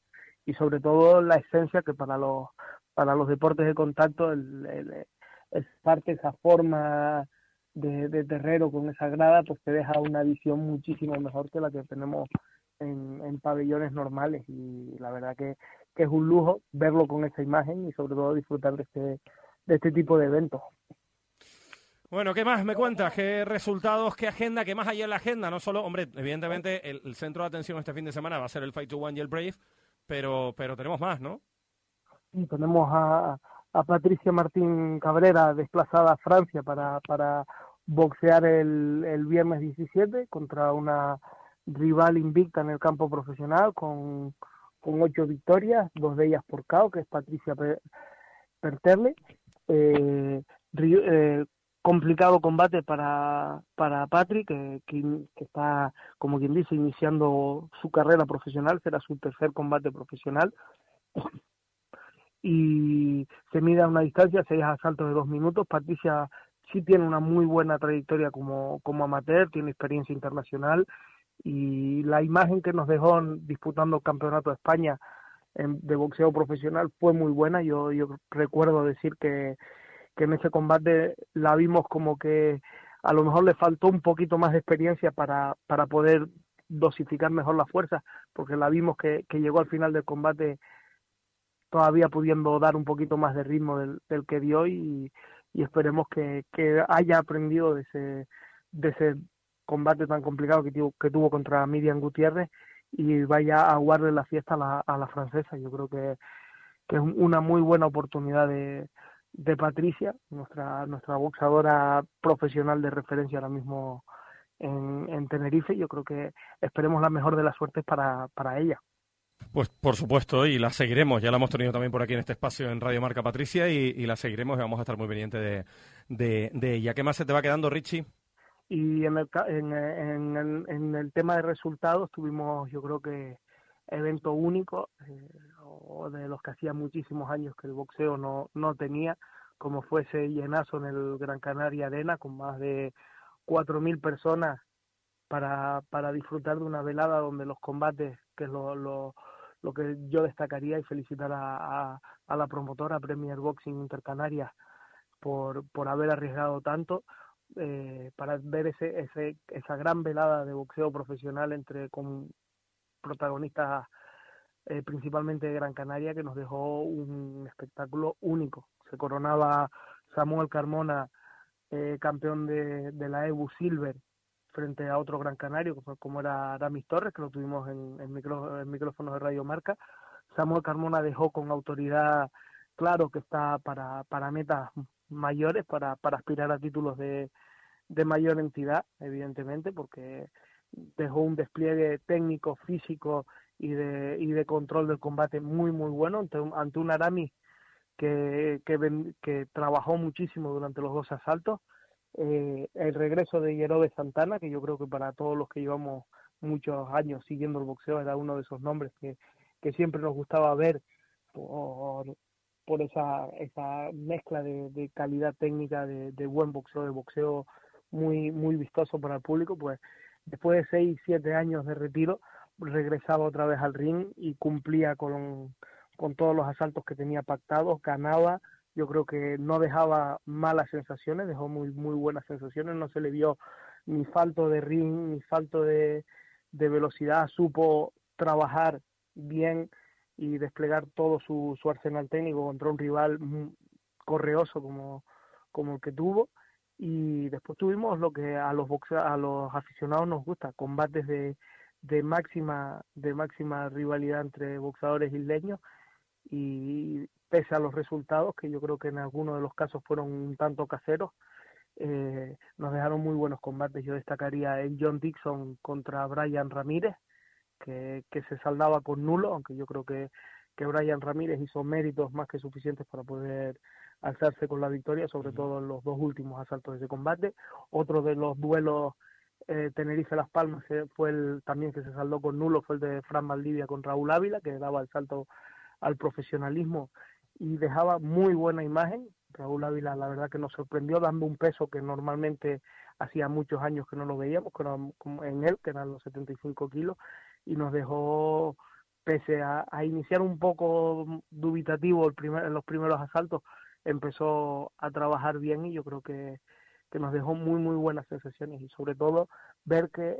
y sobre todo la esencia que para los, para los deportes de contacto el, el, es parte esa forma de, de terrero con esa grada, pues te deja una visión muchísimo mejor que la que tenemos en, en, pabellones normales y la verdad que, que es un lujo verlo con esa imagen y sobre todo disfrutar de este, de este tipo de eventos. Bueno, ¿qué más me cuentas? ¿Qué resultados, qué agenda, qué más hay en la agenda? No solo, hombre, evidentemente el, el centro de atención este fin de semana va a ser el Fight to One y el Brave, pero, pero tenemos más, ¿no? Y tenemos a, a Patricia Martín Cabrera desplazada a Francia para, para boxear el, el viernes 17 contra una rival invicta en el campo profesional con, con ocho victorias, dos de ellas por KO, que es Patricia Per- Perterle. Eh, eh, complicado combate para, para Patrick, que está, como quien dice, iniciando su carrera profesional, será su tercer combate profesional. y se mide a una distancia, seis asaltos de dos minutos. Patricia sí tiene una muy buena trayectoria como, como amateur, tiene experiencia internacional y la imagen que nos dejó disputando el Campeonato de España en- de boxeo profesional fue muy buena. Yo, yo recuerdo decir que, que en ese combate la vimos como que a lo mejor le faltó un poquito más de experiencia para, para poder dosificar mejor la fuerza, porque la vimos que, que llegó al final del combate todavía pudiendo dar un poquito más de ritmo del, del que dio y, y esperemos que, que haya aprendido de ese, de ese combate tan complicado que que tuvo contra Miriam Gutiérrez y vaya a guardarle la fiesta a la, a la francesa. Yo creo que, que es una muy buena oportunidad de, de Patricia, nuestra, nuestra boxeadora profesional de referencia ahora mismo en, en Tenerife. Yo creo que esperemos la mejor de las suertes para, para ella. Pues por supuesto, y la seguiremos. Ya la hemos tenido también por aquí en este espacio en Radio Marca Patricia y, y la seguiremos y vamos a estar muy pendientes de, de, de ella. ¿Qué más se te va quedando, Richie? Y en el, en, en, el, en el tema de resultados tuvimos, yo creo que, evento único, eh, o de los que hacía muchísimos años que el boxeo no, no tenía, como fue ese llenazo en el Gran Canaria Arena con más de 4.000 personas para, para disfrutar de una velada donde los combates, que es lo, lo, lo que yo destacaría y felicitar a, a, a la promotora Premier Boxing Intercanarias por, por haber arriesgado tanto eh, para ver ese, ese, esa gran velada de boxeo profesional entre con protagonistas eh, principalmente de Gran Canaria que nos dejó un espectáculo único. Se coronaba Samuel Carmona, eh, campeón de, de la EBU Silver, frente a otro Gran Canario, como- era Aramis Torres, que lo tuvimos en, en, micro- en micrófonos de Radio Marca. Samuel Carmona dejó con autoridad claro que está para, para metas mayores, para, para aspirar a títulos de, de mayor entidad, evidentemente, porque dejó un despliegue técnico, físico y de, y de control del combate muy, muy bueno ante un, ante un Aramis que, que, que trabajó muchísimo durante los dos asaltos. Eh, el regreso de Yerobe Santana, que yo creo que para todos los que llevamos muchos años siguiendo el boxeo era uno de esos nombres que, que siempre nos gustaba ver por, por esa, esa mezcla de, calidad técnica, de, de buen boxeo, de boxeo muy, muy vistoso para el público, pues después de seis, siete años de retiro, regresaba otra vez al ring y cumplía con, con todos los asaltos que tenía pactados, ganaba, yo creo que no dejaba malas sensaciones, dejó muy, muy buenas sensaciones, no se le vio ni falto de ring, ni falto de, de velocidad, supo trabajar bien y desplegar todo su, arsenal técnico contra un rival correoso como, como el que tuvo. Y después tuvimos lo que a los boxe- a los aficionados nos gusta combates de, de máxima de máxima rivalidad entre boxeadores isleños. Y pese a los resultados que yo creo que en algunos de los casos fueron un tanto caseros eh, nos dejaron muy buenos combates. Yo destacaría el John Dixon contra Brian Ramírez que, que se saldaba con nulo aunque yo creo que que Brian Ramírez hizo méritos más que suficientes para poder alzarse con la victoria, sobre todo en los dos últimos asaltos de ese combate. Otro de los duelos eh, Tenerife-Las Palmas eh, fue el también que se saldó con nulo, fue el de Fran Valdivia con Raúl Ávila, que daba el salto al profesionalismo y dejaba muy buena imagen. Raúl Ávila, la verdad que nos sorprendió dando un peso que normalmente hacía muchos años que no lo veíamos, que era en él, que eran los 75 kilos, y nos dejó pese a, a iniciar un poco dubitativo el primer, los primeros asaltos, empezó a trabajar bien y yo creo que, que nos dejó muy, muy buenas sensaciones y sobre todo ver que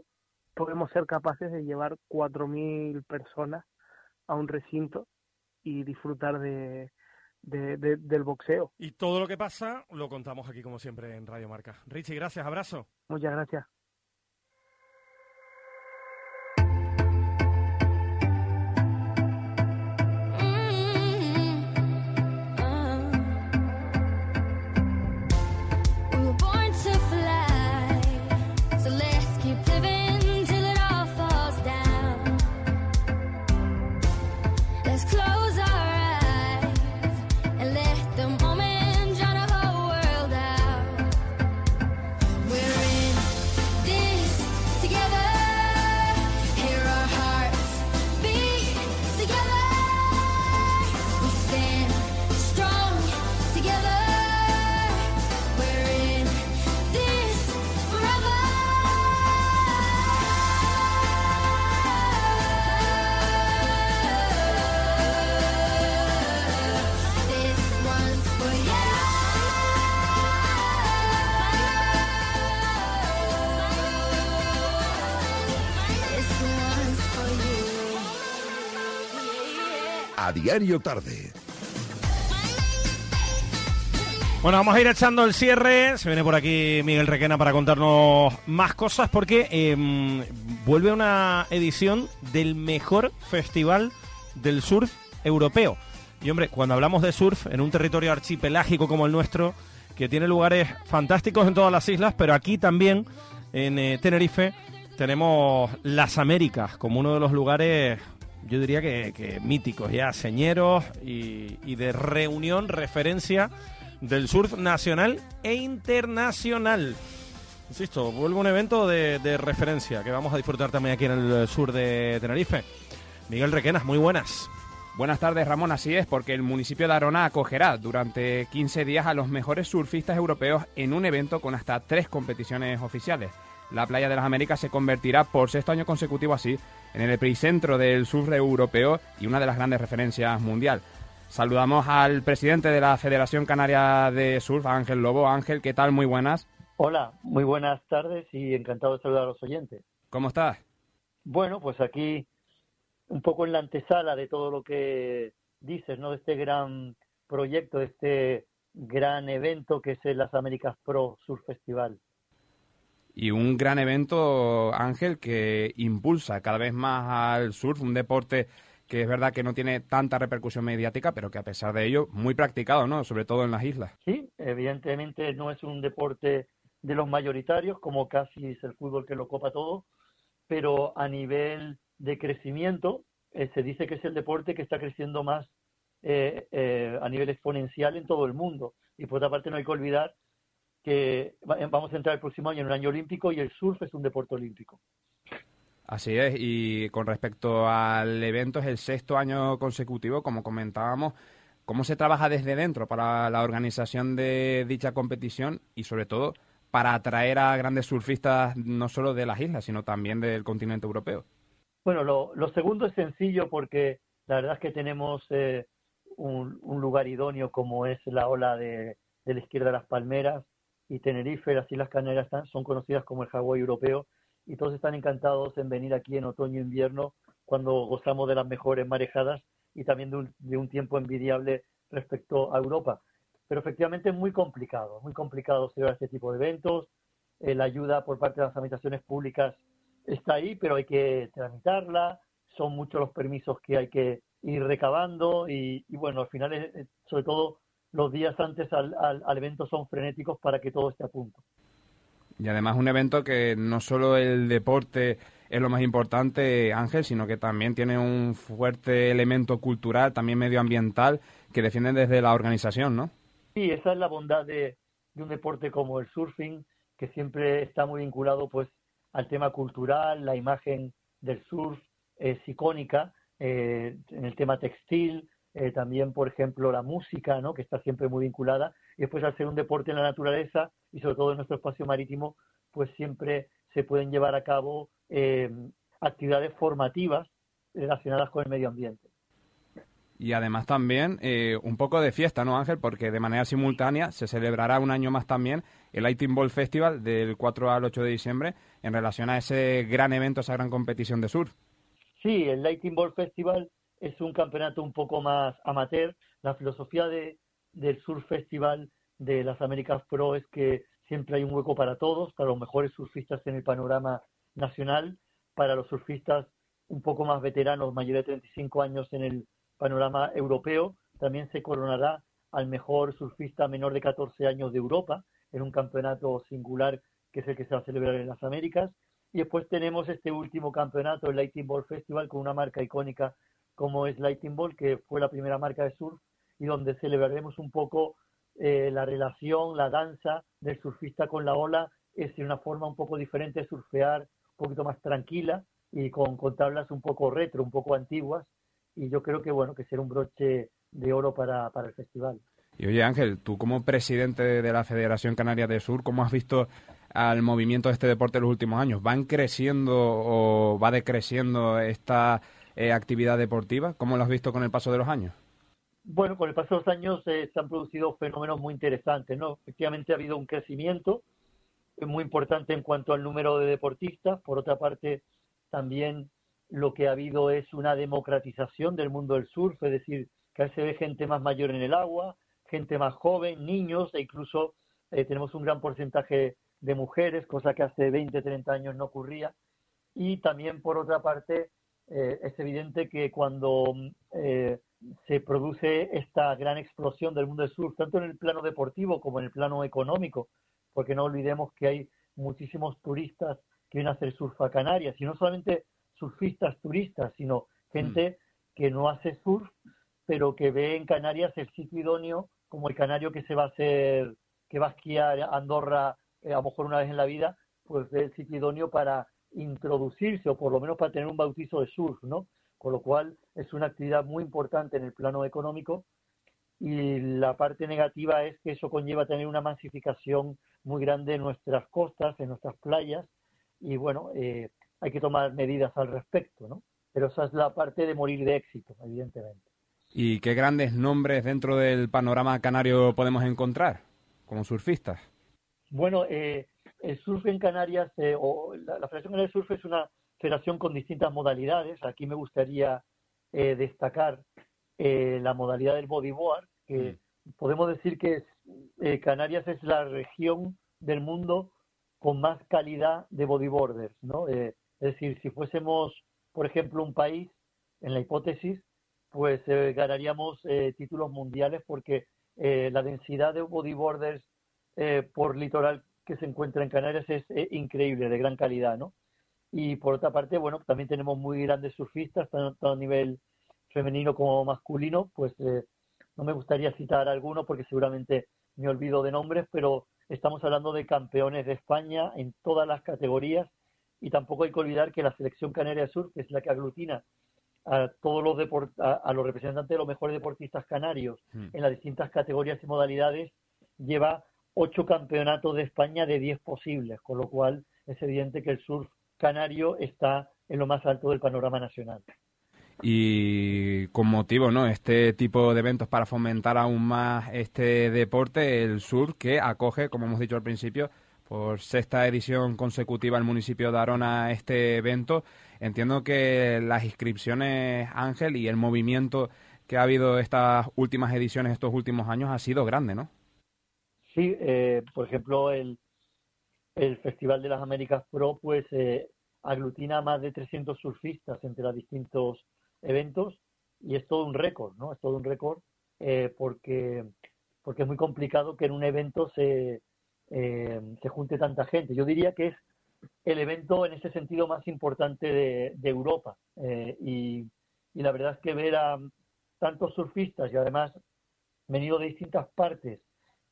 podemos ser capaces de llevar 4.000 personas a un recinto y disfrutar de, de- de- del boxeo. Y todo lo que pasa lo contamos aquí como siempre en Radio Marca. Richie, gracias, abrazo. Muchas gracias. Diario tarde. Bueno, vamos a ir echando el cierre. Se viene por aquí Miguel Requena para contarnos más cosas porque em, vuelve una edición del mejor festival del surf europeo. Y hombre, cuando hablamos de surf en un territorio archipelágico como el nuestro, que tiene lugares fantásticos en todas las islas, pero aquí también en eh, Tenerife tenemos las Américas como uno de los lugares, yo diría que, míticos ya, señeros y, y de reunión, referencia del surf nacional e internacional. Insisto, vuelve un evento de, de referencia que vamos a disfrutar también aquí en el sur de Tenerife. Miguel Requenas, muy buenas. Buenas tardes, Ramón. Así es, porque el municipio de Arona acogerá durante 15 días a los mejores surfistas europeos en un evento con hasta tres competiciones oficiales. La Playa de las Américas se convertirá por sexto año consecutivo así en el epicentro del surf europeo y una de las grandes referencias mundial. Saludamos al presidente de la Federación Canaria de Surf, Ángel Lobo. Ángel, ¿qué tal? Muy buenas. Hola, muy buenas tardes y encantado de saludar a los oyentes. ¿Cómo estás? Bueno, pues aquí un poco en la antesala de todo lo que dices, ¿no? De este gran proyecto, de este gran evento que es el Las Américas Pro Surf Festival. Y un gran evento, Ángel, que impulsa cada vez más al surf, un deporte que es verdad que no tiene tanta repercusión mediática, pero que a pesar de ello, muy practicado, ¿no? Sobre todo en las islas. Sí, evidentemente no es un deporte de los mayoritarios, como casi es el fútbol que lo copa todo, pero a nivel de crecimiento, eh, se dice que es el deporte que está creciendo más eh, eh, a nivel exponencial en todo el mundo. Y por otra parte no hay que olvidar que va- vamos a entrar el próximo año en un año olímpico y el surf es un deporte olímpico. Así es, y con respecto al evento, es el sexto año consecutivo, como comentábamos. ¿Cómo se trabaja desde dentro para la organización de dicha competición y, sobre todo, para atraer a grandes surfistas no solo de las islas, sino también del continente europeo? Bueno, lo, lo segundo es sencillo porque la verdad es que tenemos eh, un, un lugar idóneo como es la ola de, de la izquierda de las Palmeras y Tenerife, las Islas Canarias están- son conocidas como el Hawái europeo y todos están encantados en venir aquí en otoño e invierno cuando gozamos de las mejores marejadas y también de un, tiempo envidiable respecto a Europa. Pero efectivamente es muy complicado, muy complicado celebrar este tipo de eventos. Eh, la ayuda por parte de las administraciones públicas está ahí, pero hay que tramitarla. Son muchos los permisos que hay que ir recabando y, bueno, al final, sobre todo los días antes al, al- al evento son frenéticos para que todo esté a punto. Y además un evento que no solo el deporte es lo más importante, Ángel, sino que también tiene un fuerte elemento cultural, también medioambiental, que defienden desde la organización, ¿no? Sí, esa es la bondad de, de un deporte como el surfing, que siempre está muy vinculado pues al tema cultural, la imagen del surf es icónica, eh, en el tema textil, eh, también, por ejemplo, la música, ¿no? que está siempre muy vinculada, y después al ser un deporte en la naturaleza y sobre todo en nuestro espacio marítimo, pues siempre se pueden llevar a cabo eh, actividades formativas relacionadas con el medio ambiente. Y además también eh, un poco de fiesta, ¿no, Ángel? Porque de manera simultánea se celebrará un año más también el Lighting Ball Festival del 4 al 8 de diciembre en relación a ese gran evento, esa gran competición de surf. Sí, el Lighting Ball Festival es un campeonato un poco más amateur. La filosofía de, del Surf Festival de las Américas Pro es que siempre hay un hueco para todos, para los mejores surfistas en el panorama nacional, para los surfistas un poco más veteranos, mayores de 35 años en el panorama europeo. También se coronará al mejor surfista menor de 14 años de Europa en un campeonato singular que es el que se va a celebrar en las Américas. Y después tenemos este último campeonato, el Lightning Ball Festival, con una marca icónica como es Lightning Ball, que fue la primera marca de surf y donde celebraremos un poco eh, la relación, la danza del surfista con la ola, es una forma un poco diferente de surfear, un poquito más tranquila y con, con tablas un poco retro, un poco antiguas. Y yo creo que, bueno, que será un broche de oro para, para el festival. Y oye Ángel, tú como presidente de la Federación Canaria de Sur, ¿cómo has visto al movimiento de este deporte en los últimos años? ¿Van creciendo o va decreciendo esta eh, actividad deportiva? ¿Cómo lo has visto con el paso de los años? Bueno, con el paso de los años eh, se han producido fenómenos muy interesantes, ¿no? Efectivamente ha habido un crecimiento eh, muy importante en cuanto al número de deportistas. Por otra parte, también lo que ha habido es una democratización del mundo del surf, es decir, que se ve gente más mayor en el agua, gente más joven, niños e incluso tenemos un gran porcentaje de mujeres, cosa que hace 20, 30 años no ocurría. Y también, por otra parte, eh, es evidente que cuando eh, se produce esta gran explosión del mundo del surf, tanto en el plano deportivo como en el plano económico, porque no olvidemos que hay muchísimos turistas que vienen a hacer surf a Canarias, y no solamente surfistas turistas, sino gente que no hace surf, pero que ve en Canarias el sitio idóneo como el canario que se va a hacer, que va a esquiar a Andorra eh, a lo mejor una vez en la vida, pues ve el sitio idóneo para introducirse o por lo menos para tener un bautizo de surf, ¿no? Con lo cual es una actividad muy importante en el plano económico y la parte negativa es que eso conlleva tener una masificación muy grande en nuestras costas, en nuestras playas y bueno, eh, hay que tomar medidas al respecto, ¿no? Pero esa es la parte de morir de éxito, evidentemente. ¿Y qué grandes nombres dentro del panorama canario podemos encontrar como surfistas? Bueno, eh, el surf en Canarias, eh, o la, la Federación Canaria de Surf es una federación con distintas modalidades. Aquí me gustaría eh, destacar eh, la modalidad del bodyboard, que podemos decir que es, eh, Canarias es la región del mundo con más calidad de bodyboarders, ¿no? Es decir, si fuésemos, por ejemplo, un país, en la hipótesis, pues ganaríamos eh, títulos mundiales porque eh, la densidad de bodyboarders por litoral que se encuentra en Canarias es eh, increíble, de gran calidad, ¿no? Y por otra parte, bueno, también tenemos muy grandes surfistas, tanto a nivel femenino como masculino, pues eh, no me gustaría citar alguno porque seguramente me olvido de nombres, pero estamos hablando de campeones de España en todas las categorías y tampoco hay que olvidar que la selección canaria surf, que es la que aglutina a todos los deport a, a los representantes de los mejores deportistas canarios Hmm. en las distintas categorías y modalidades, lleva ocho campeonatos de España de diez posibles, con lo cual es evidente que el surf canario está en lo más alto del panorama nacional. Y con motivo, ¿no? Este tipo de eventos para fomentar aún más este deporte, el sur, que acoge, como hemos dicho al principio, por sexta edición consecutiva el municipio de Arona este evento. Entiendo que las inscripciones, Ángel, y el movimiento que ha habido estas últimas ediciones, estos últimos años, ha sido grande, ¿no? Sí, eh, por ejemplo, el, el Festival de las Américas Pro pues eh, aglutina a más de 300 surfistas entre los distintos eventos y es todo un récord, ¿no? Es todo un récord eh, porque, porque es muy complicado que en un evento se, eh, se junte tanta gente. Yo diría que es el evento en ese sentido más importante de, Europa eh, y, y la verdad es que ver a tantos surfistas y además venido de distintas partes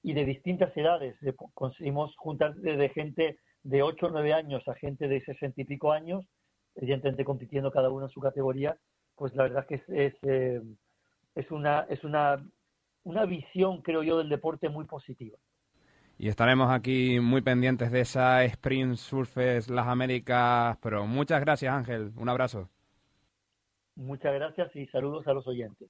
y de distintas edades. Conseguimos juntar desde gente de 8 o 9 años a gente de 60 y pico años, evidentemente compitiendo cada uno en su categoría, pues la verdad es que es, es, eh, es una, es una, una visión, creo yo, del deporte muy positiva. Y estaremos aquí muy pendientes de esa Sprint Surfes Las Américas, pero muchas gracias Ángel, un abrazo. Muchas gracias y saludos a los oyentes.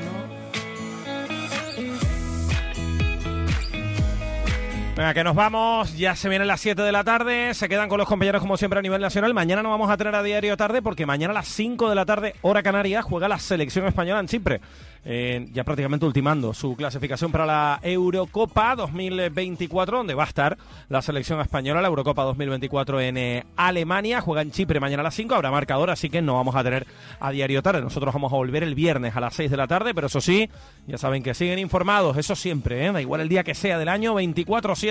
Venga, que nos vamos, ya se vienen las 7 de la tarde, se quedan con los compañeros como siempre a nivel nacional. Mañana no vamos a tener a diario tarde porque mañana a las 5 de la tarde, hora canaria, juega la selección española en Chipre. Eh, ya prácticamente ultimando su clasificación para la Eurocopa 2024, donde va a estar la selección española, la Eurocopa 2024 en eh, Alemania. Juega en Chipre mañana a las 5, habrá marcador, así que no vamos a tener a diario tarde. Nosotros vamos a volver el viernes a las 6 de la tarde, pero eso sí, ya saben que siguen informados, eso siempre, ¿eh? da igual el día que sea del año, 24-7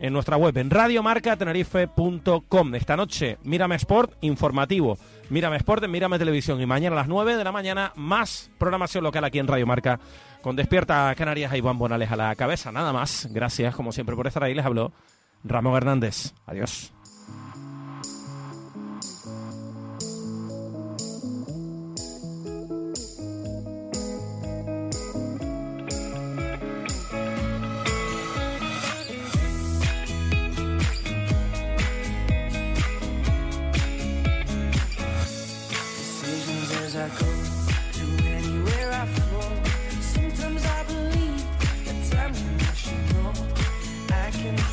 en nuestra web en radiomarcatenerife.com. Esta noche, Mírame Sport informativo. Mírame Sport en Mírame Televisión. Y mañana a las 9 de la mañana, más programación local aquí en Radio Marca. Con Despierta Canarias a Iván Bonales a la cabeza. Nada más. Gracias, como siempre, por estar ahí. Les habló Ramón Hernández. Adiós.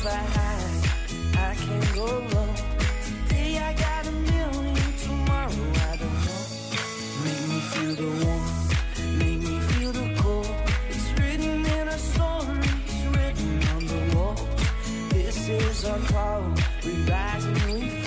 I can go low. Today I got a million, tomorrow I don't know. Make me feel the warmth, make me feel the cold. It's written in our stories, written on the wall. This is our call, we rise and we fall.